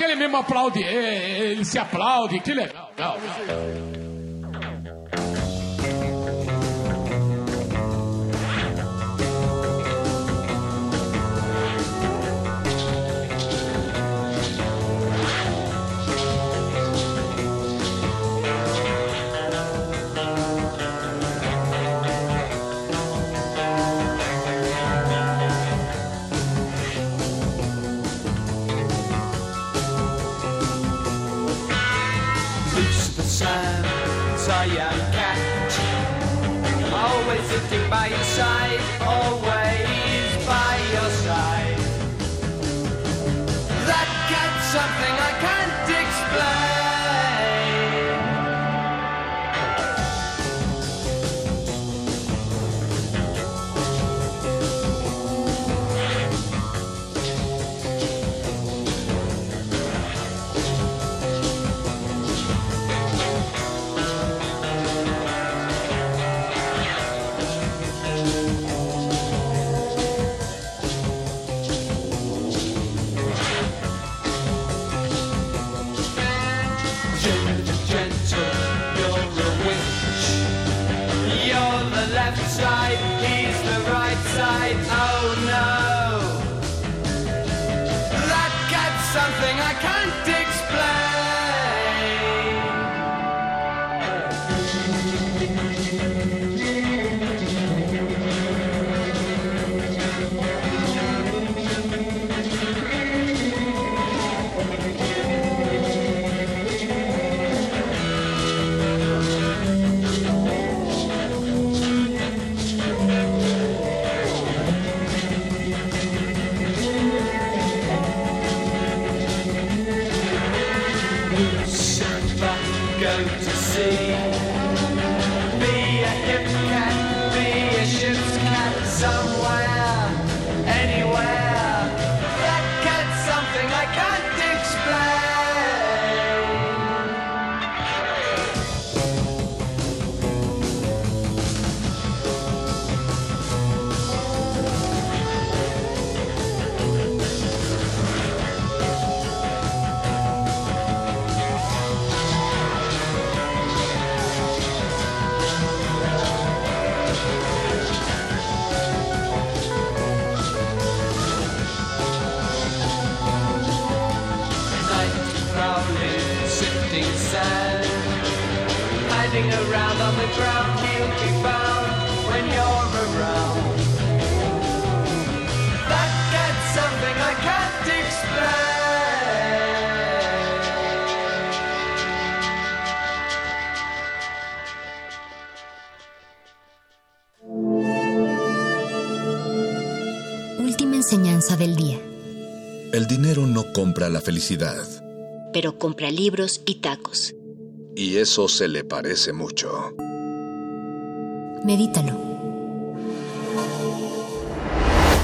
Que ele mesmo aplaude. Ele se aplaude. Que legal. legal. by felicidad. Pero compra libros y tacos. Y eso se le parece mucho. Medítalo.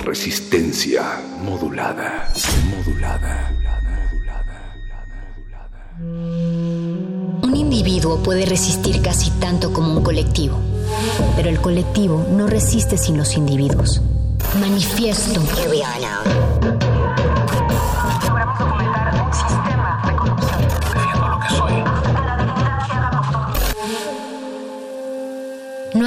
Resistencia modulada. Modulada. Un individuo puede resistir casi tanto como un colectivo, pero el colectivo no resiste sin los individuos. Manifiesto. Here we are now.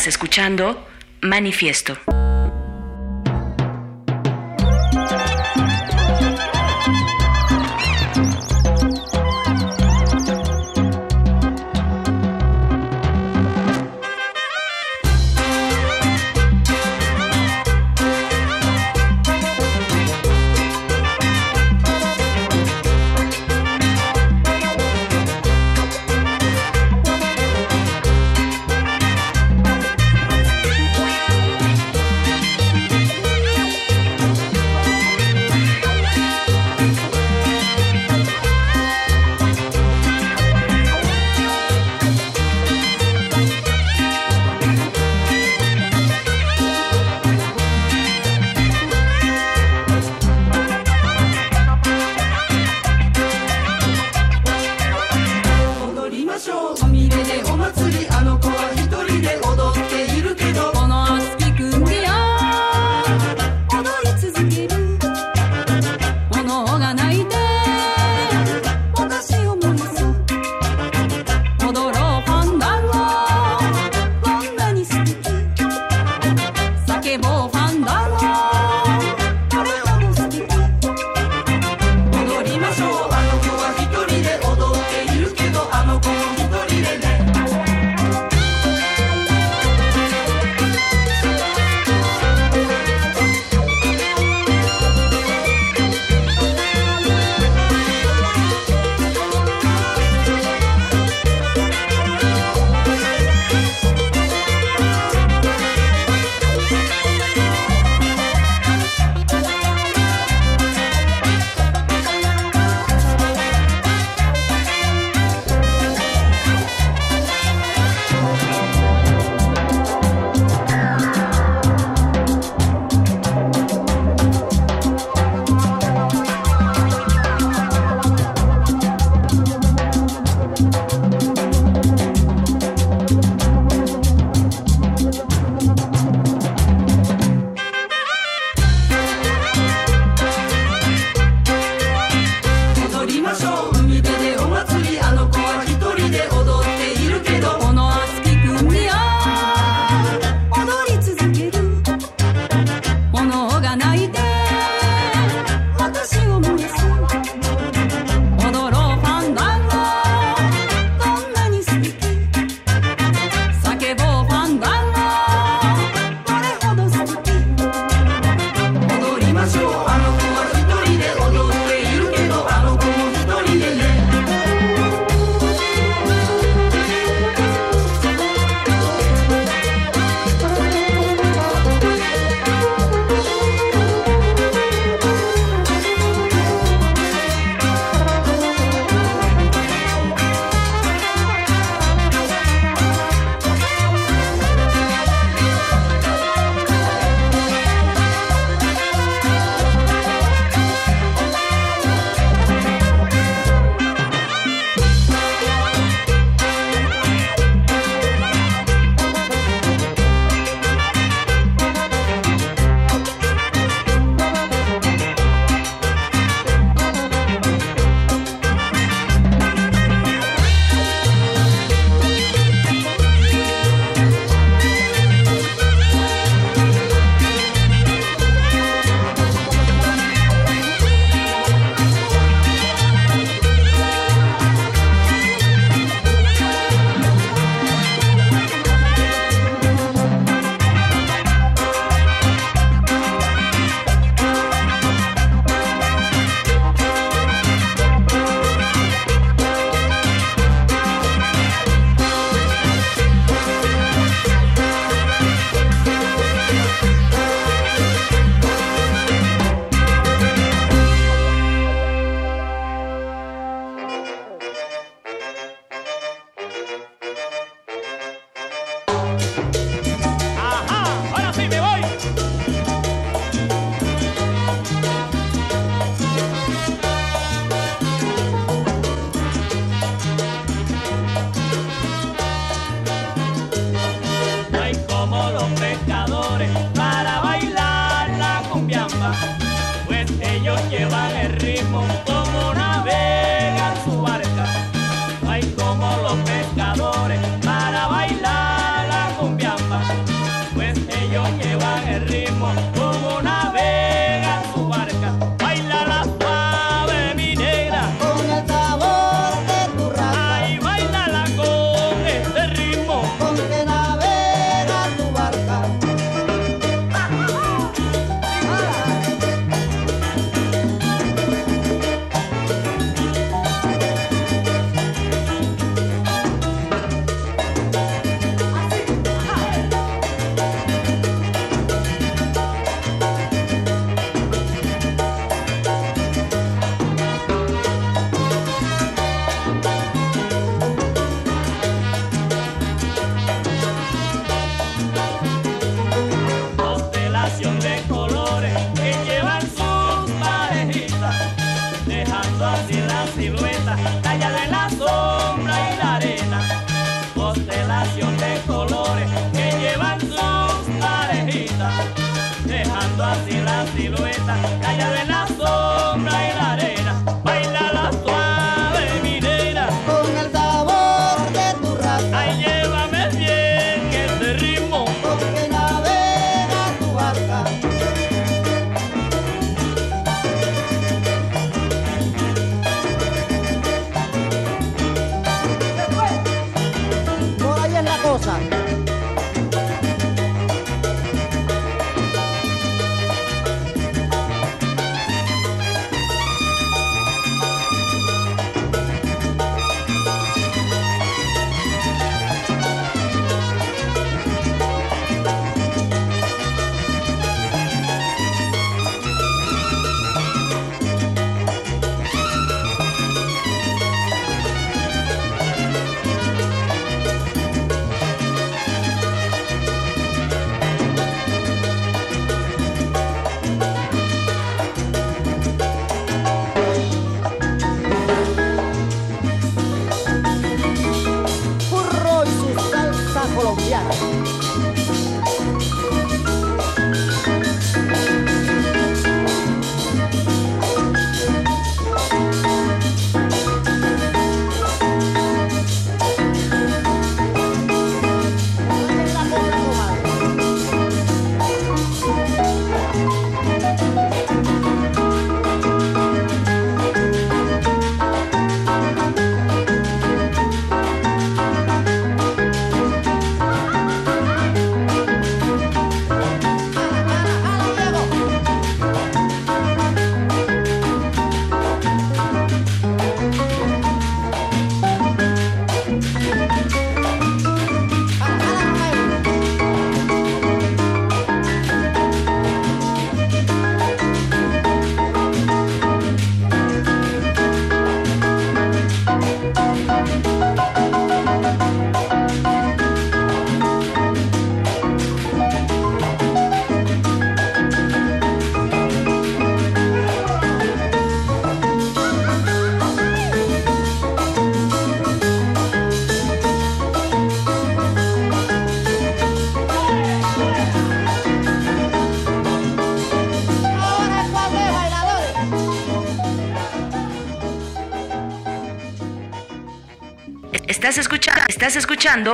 Estás escuchando Manifiesto.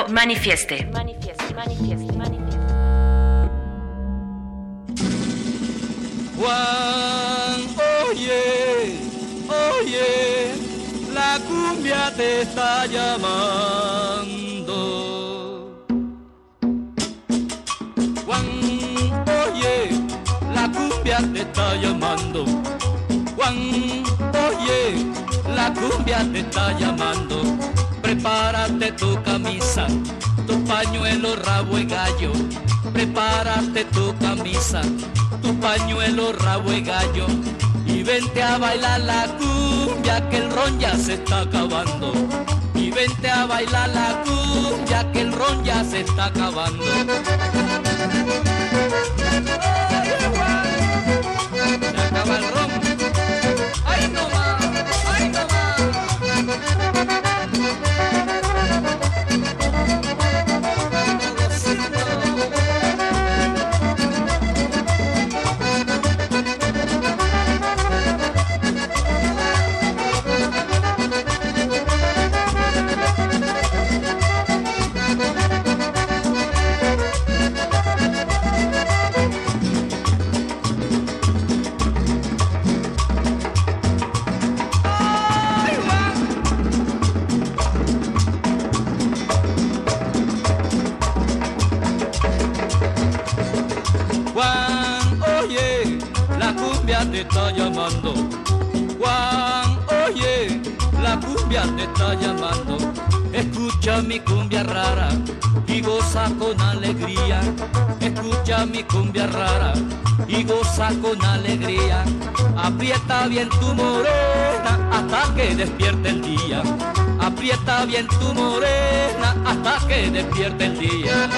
Manifieste. a bailar la cumbia que el ron ya se está acabando. con alegría. Aprieta bien tu morena hasta que despierte el día. Aprieta bien tu morena hasta que despierte el día.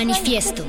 Manifiesto.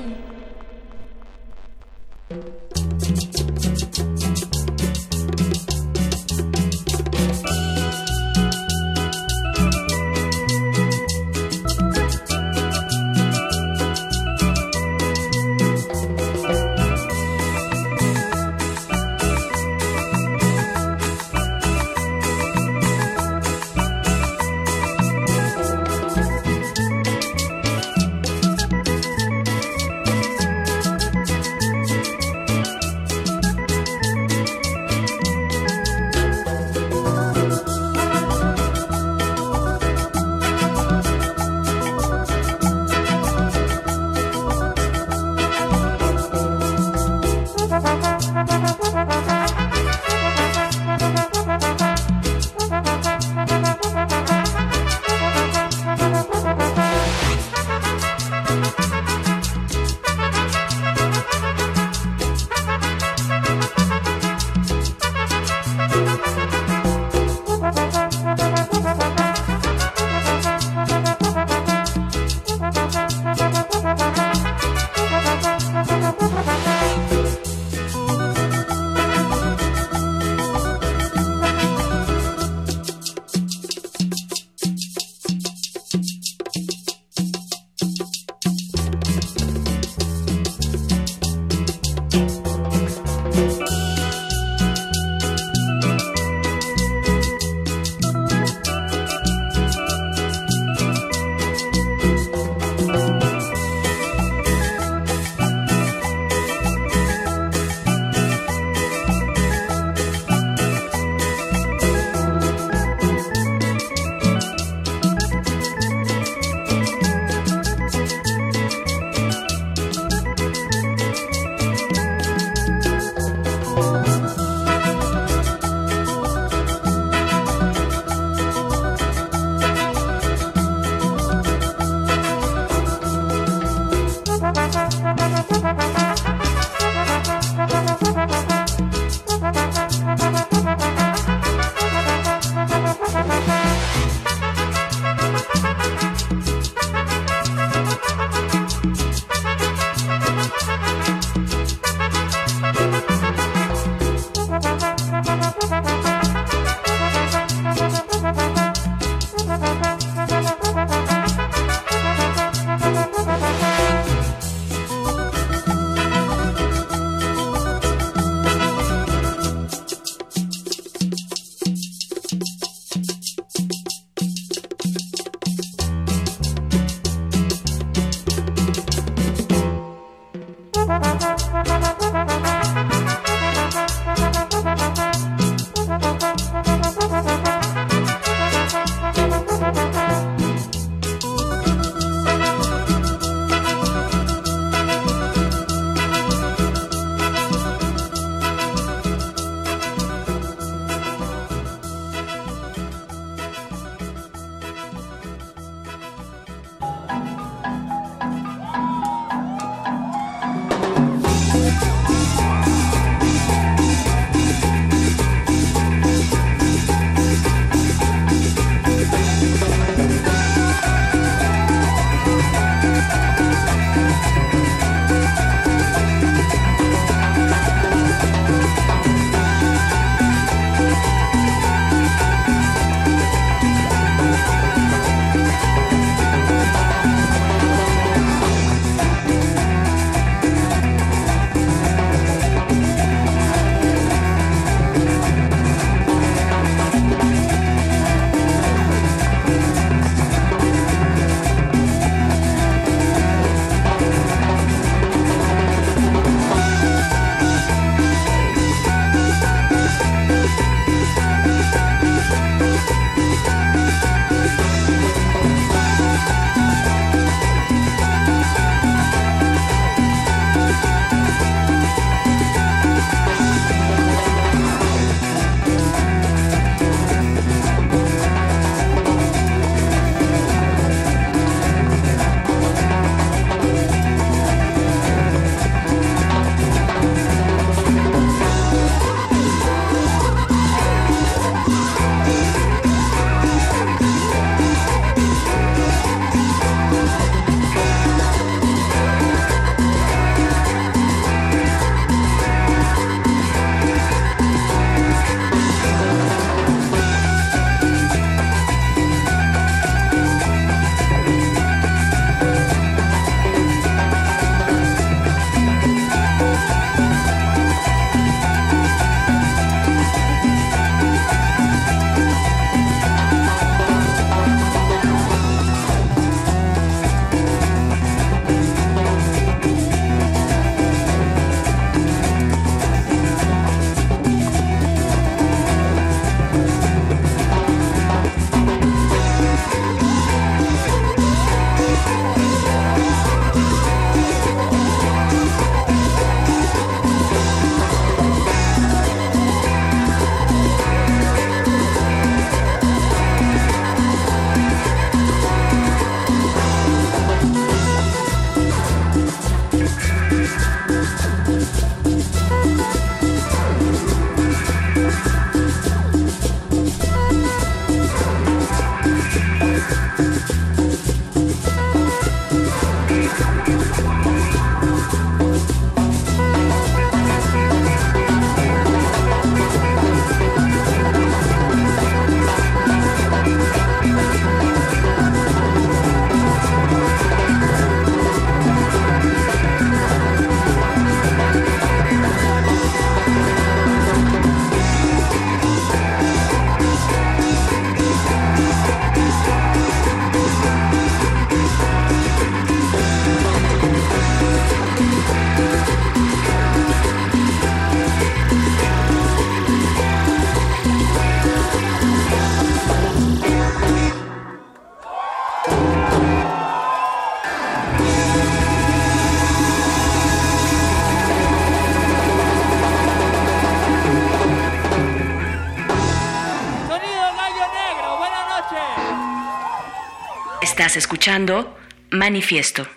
Estás escuchando Manifiesto.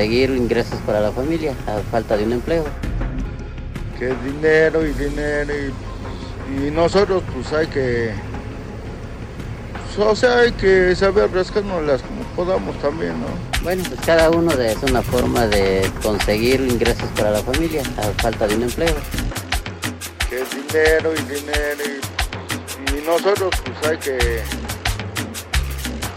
Conseguir ingresos para la familia a falta de un empleo. Que dinero y dinero y, y nosotros pues hay que, pues, o sea, hay que saber rascárnoslas como podamos también, ¿no? Bueno, pues cada uno de, es una forma de conseguir ingresos para la familia a falta de un empleo. Que dinero y dinero y, y nosotros pues hay que,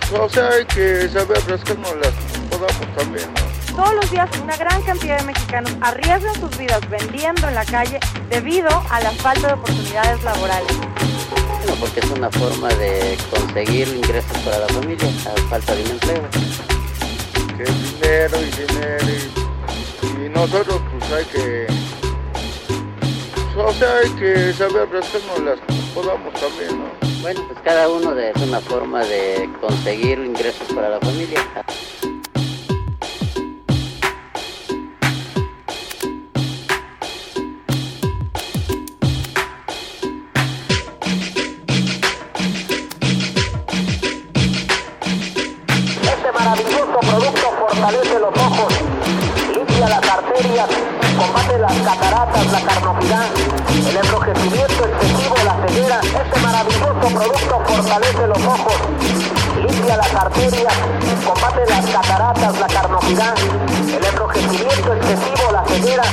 pues, o sea, hay que saber rascárnoslas como podamos también, ¿no? Todos los días una gran cantidad de mexicanos arriesgan sus vidas vendiendo en la calle debido a la falta de oportunidades laborales. Bueno, porque es una forma de conseguir ingresos para la familia a falta de un empleo. Que dinero y dinero y, y nosotros pues hay que, o sea, hay que saber rascarnos las podamos también, ¿no? Bueno, pues cada uno de, es una forma de conseguir ingresos para la familia. Las cataratas, la carnosidad, el enrojecimiento excesivo, la ceguera. Este maravilloso producto fortalece los ojos, limpia las arterias, combate las cataratas, la carnosidad, el enrojecimiento excesivo, la ceguera.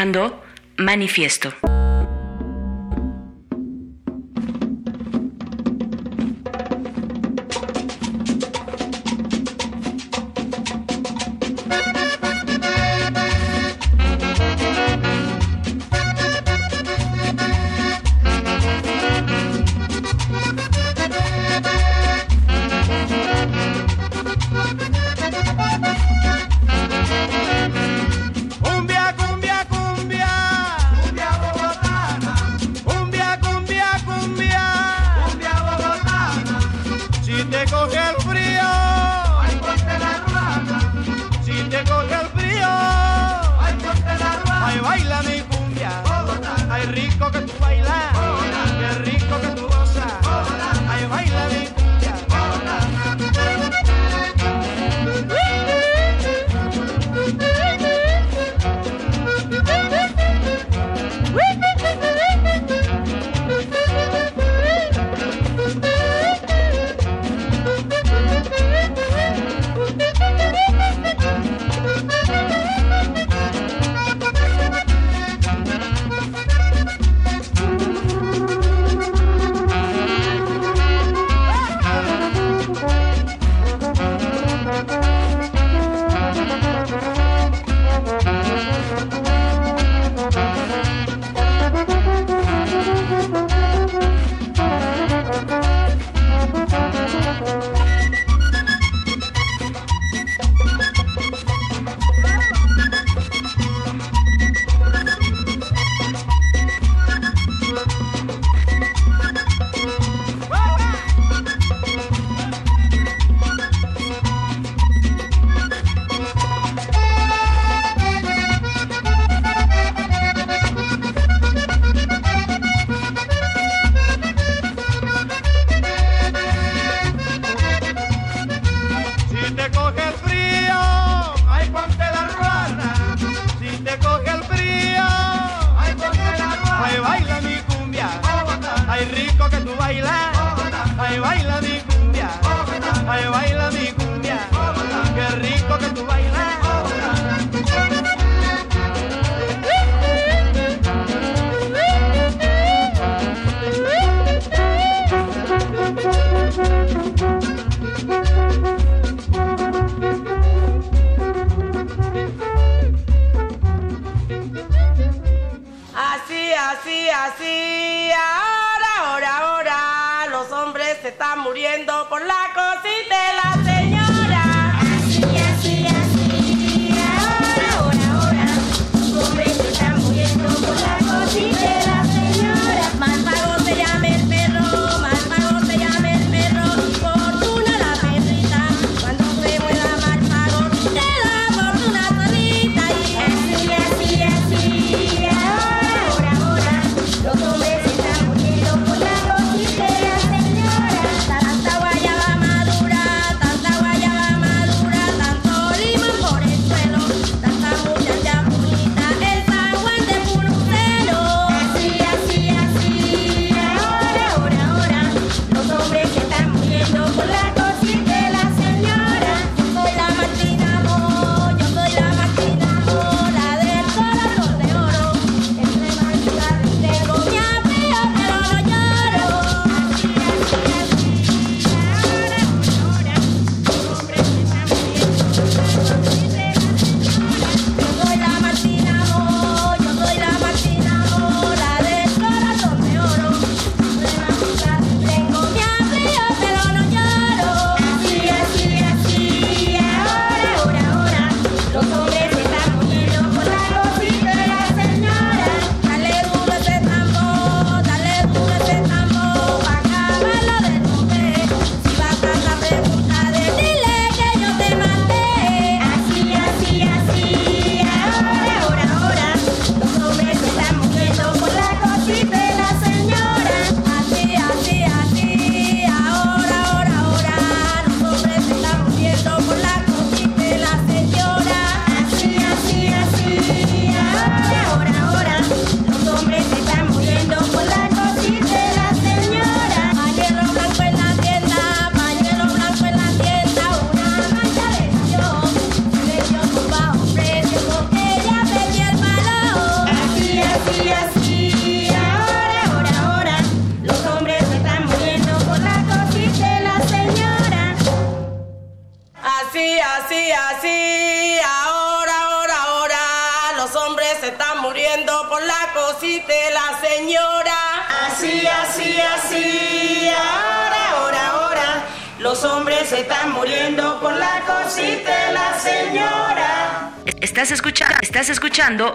Escuchando Manifiesto.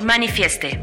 Manifieste,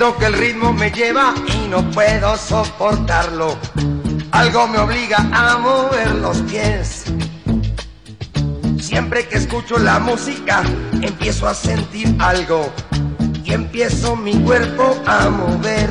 Que el ritmo me lleva y no puedo soportarlo. Algo me obliga a mover los pies. Siempre que escucho la música, empiezo a sentir algo y empiezo mi cuerpo a mover.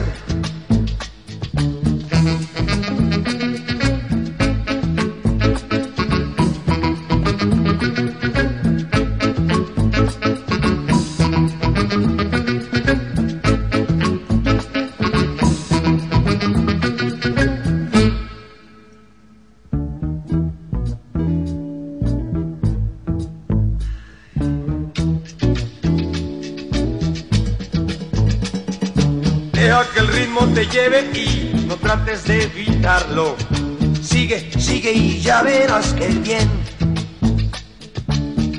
Te lleve y no trates de evitarlo. Sigue, sigue y ya verás que bien.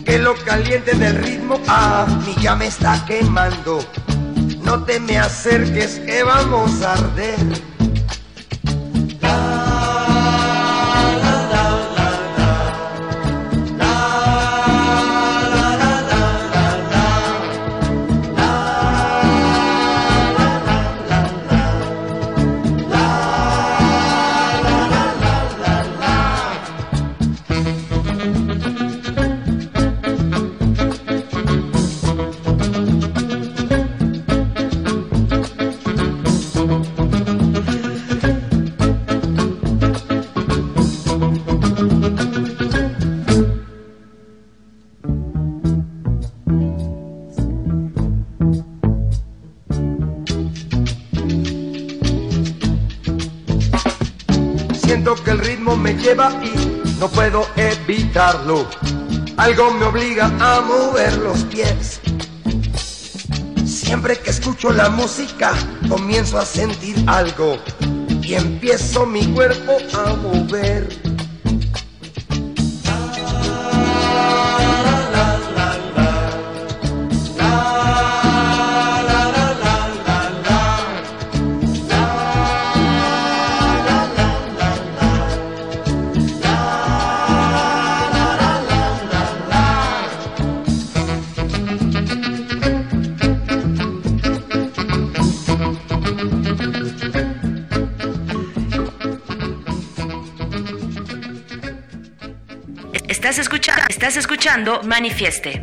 Que lo caliente del ritmo a mí ya me está quemando. No te me acerques que vamos a arder. Algo me obliga a mover los pies. Siempre que escucho la música, comienzo a sentir algo y empiezo mi cuerpo a mover. Estás escuchando Manifieste.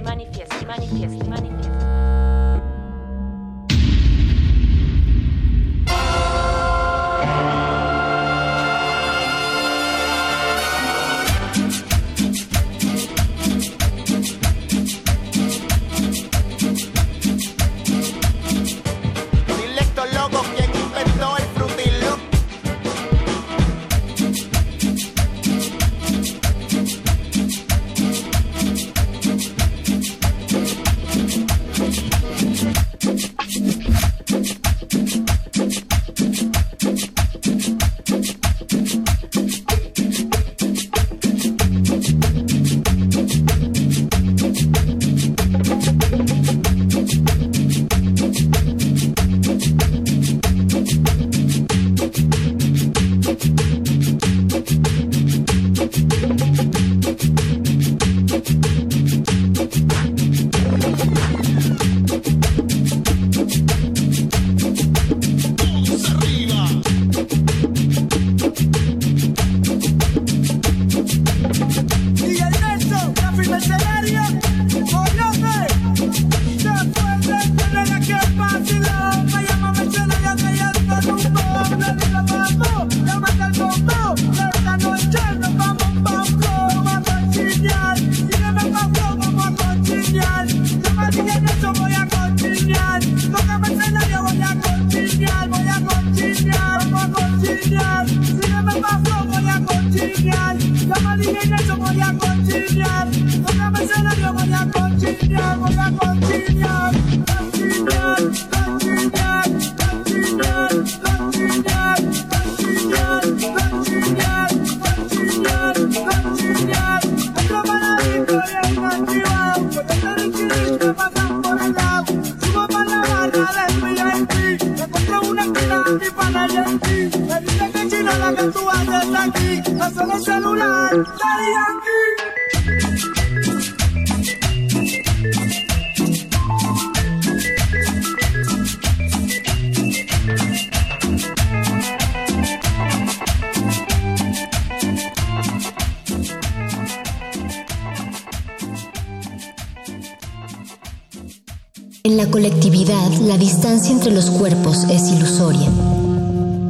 Colectividad, la distancia entre los cuerpos es ilusoria.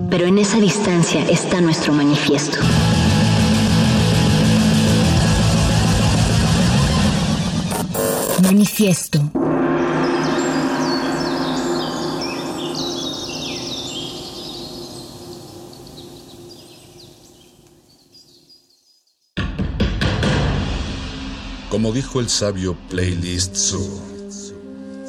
Pero en esa distancia está nuestro manifiesto. Manifiesto. Como dijo el sabio Playlist Zoo,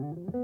Mm-hmm.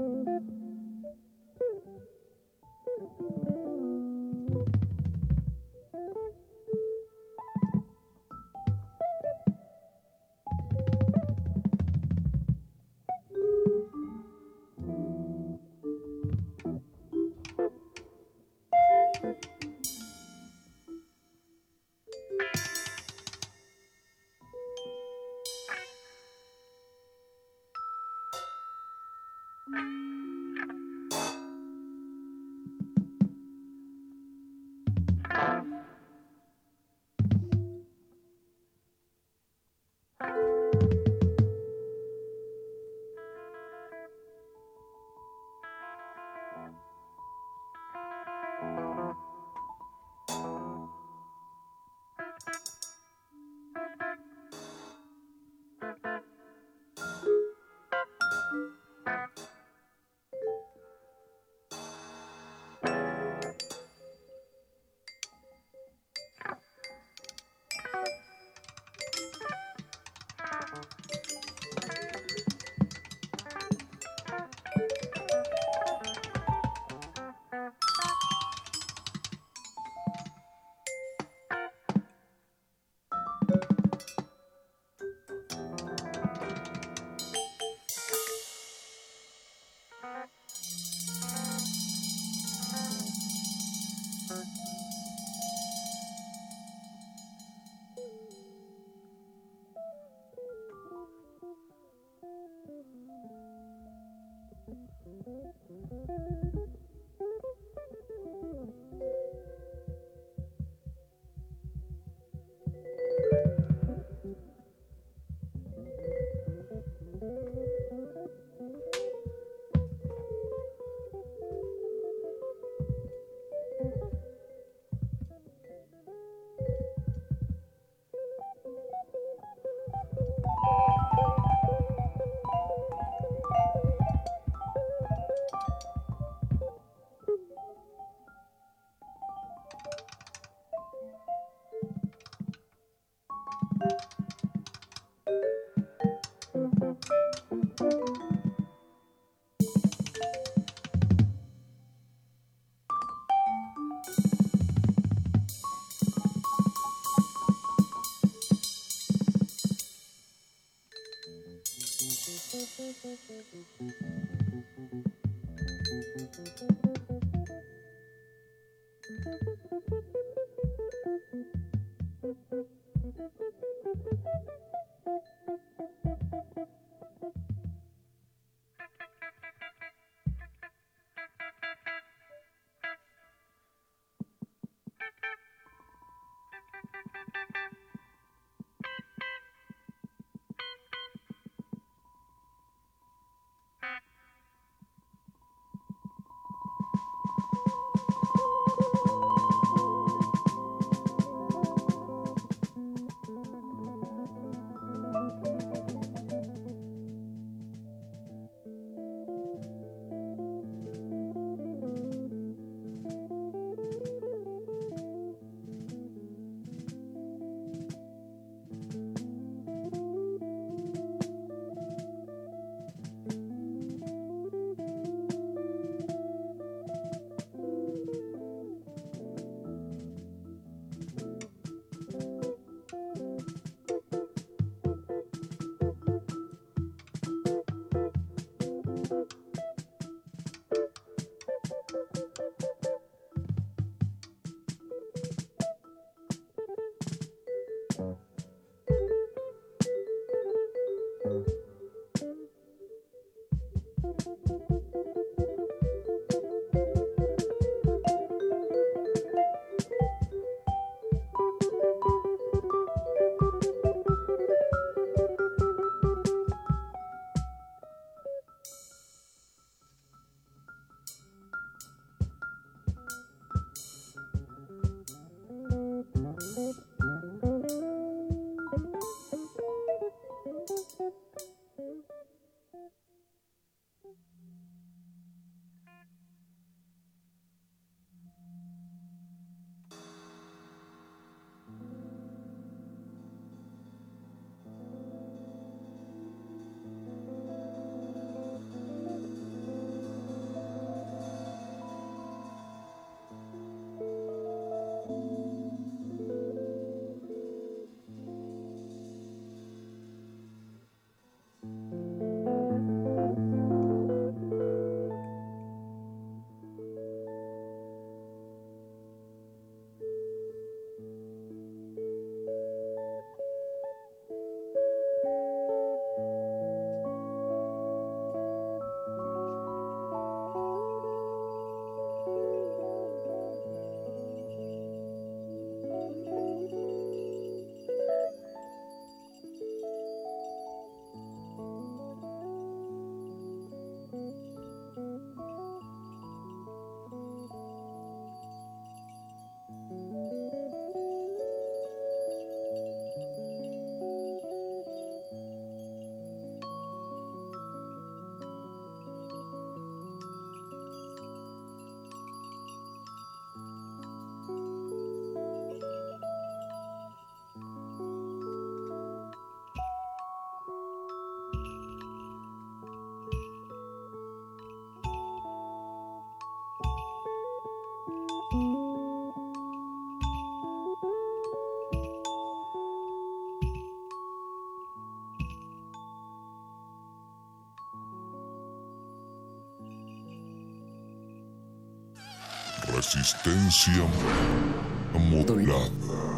Resistencia modulada.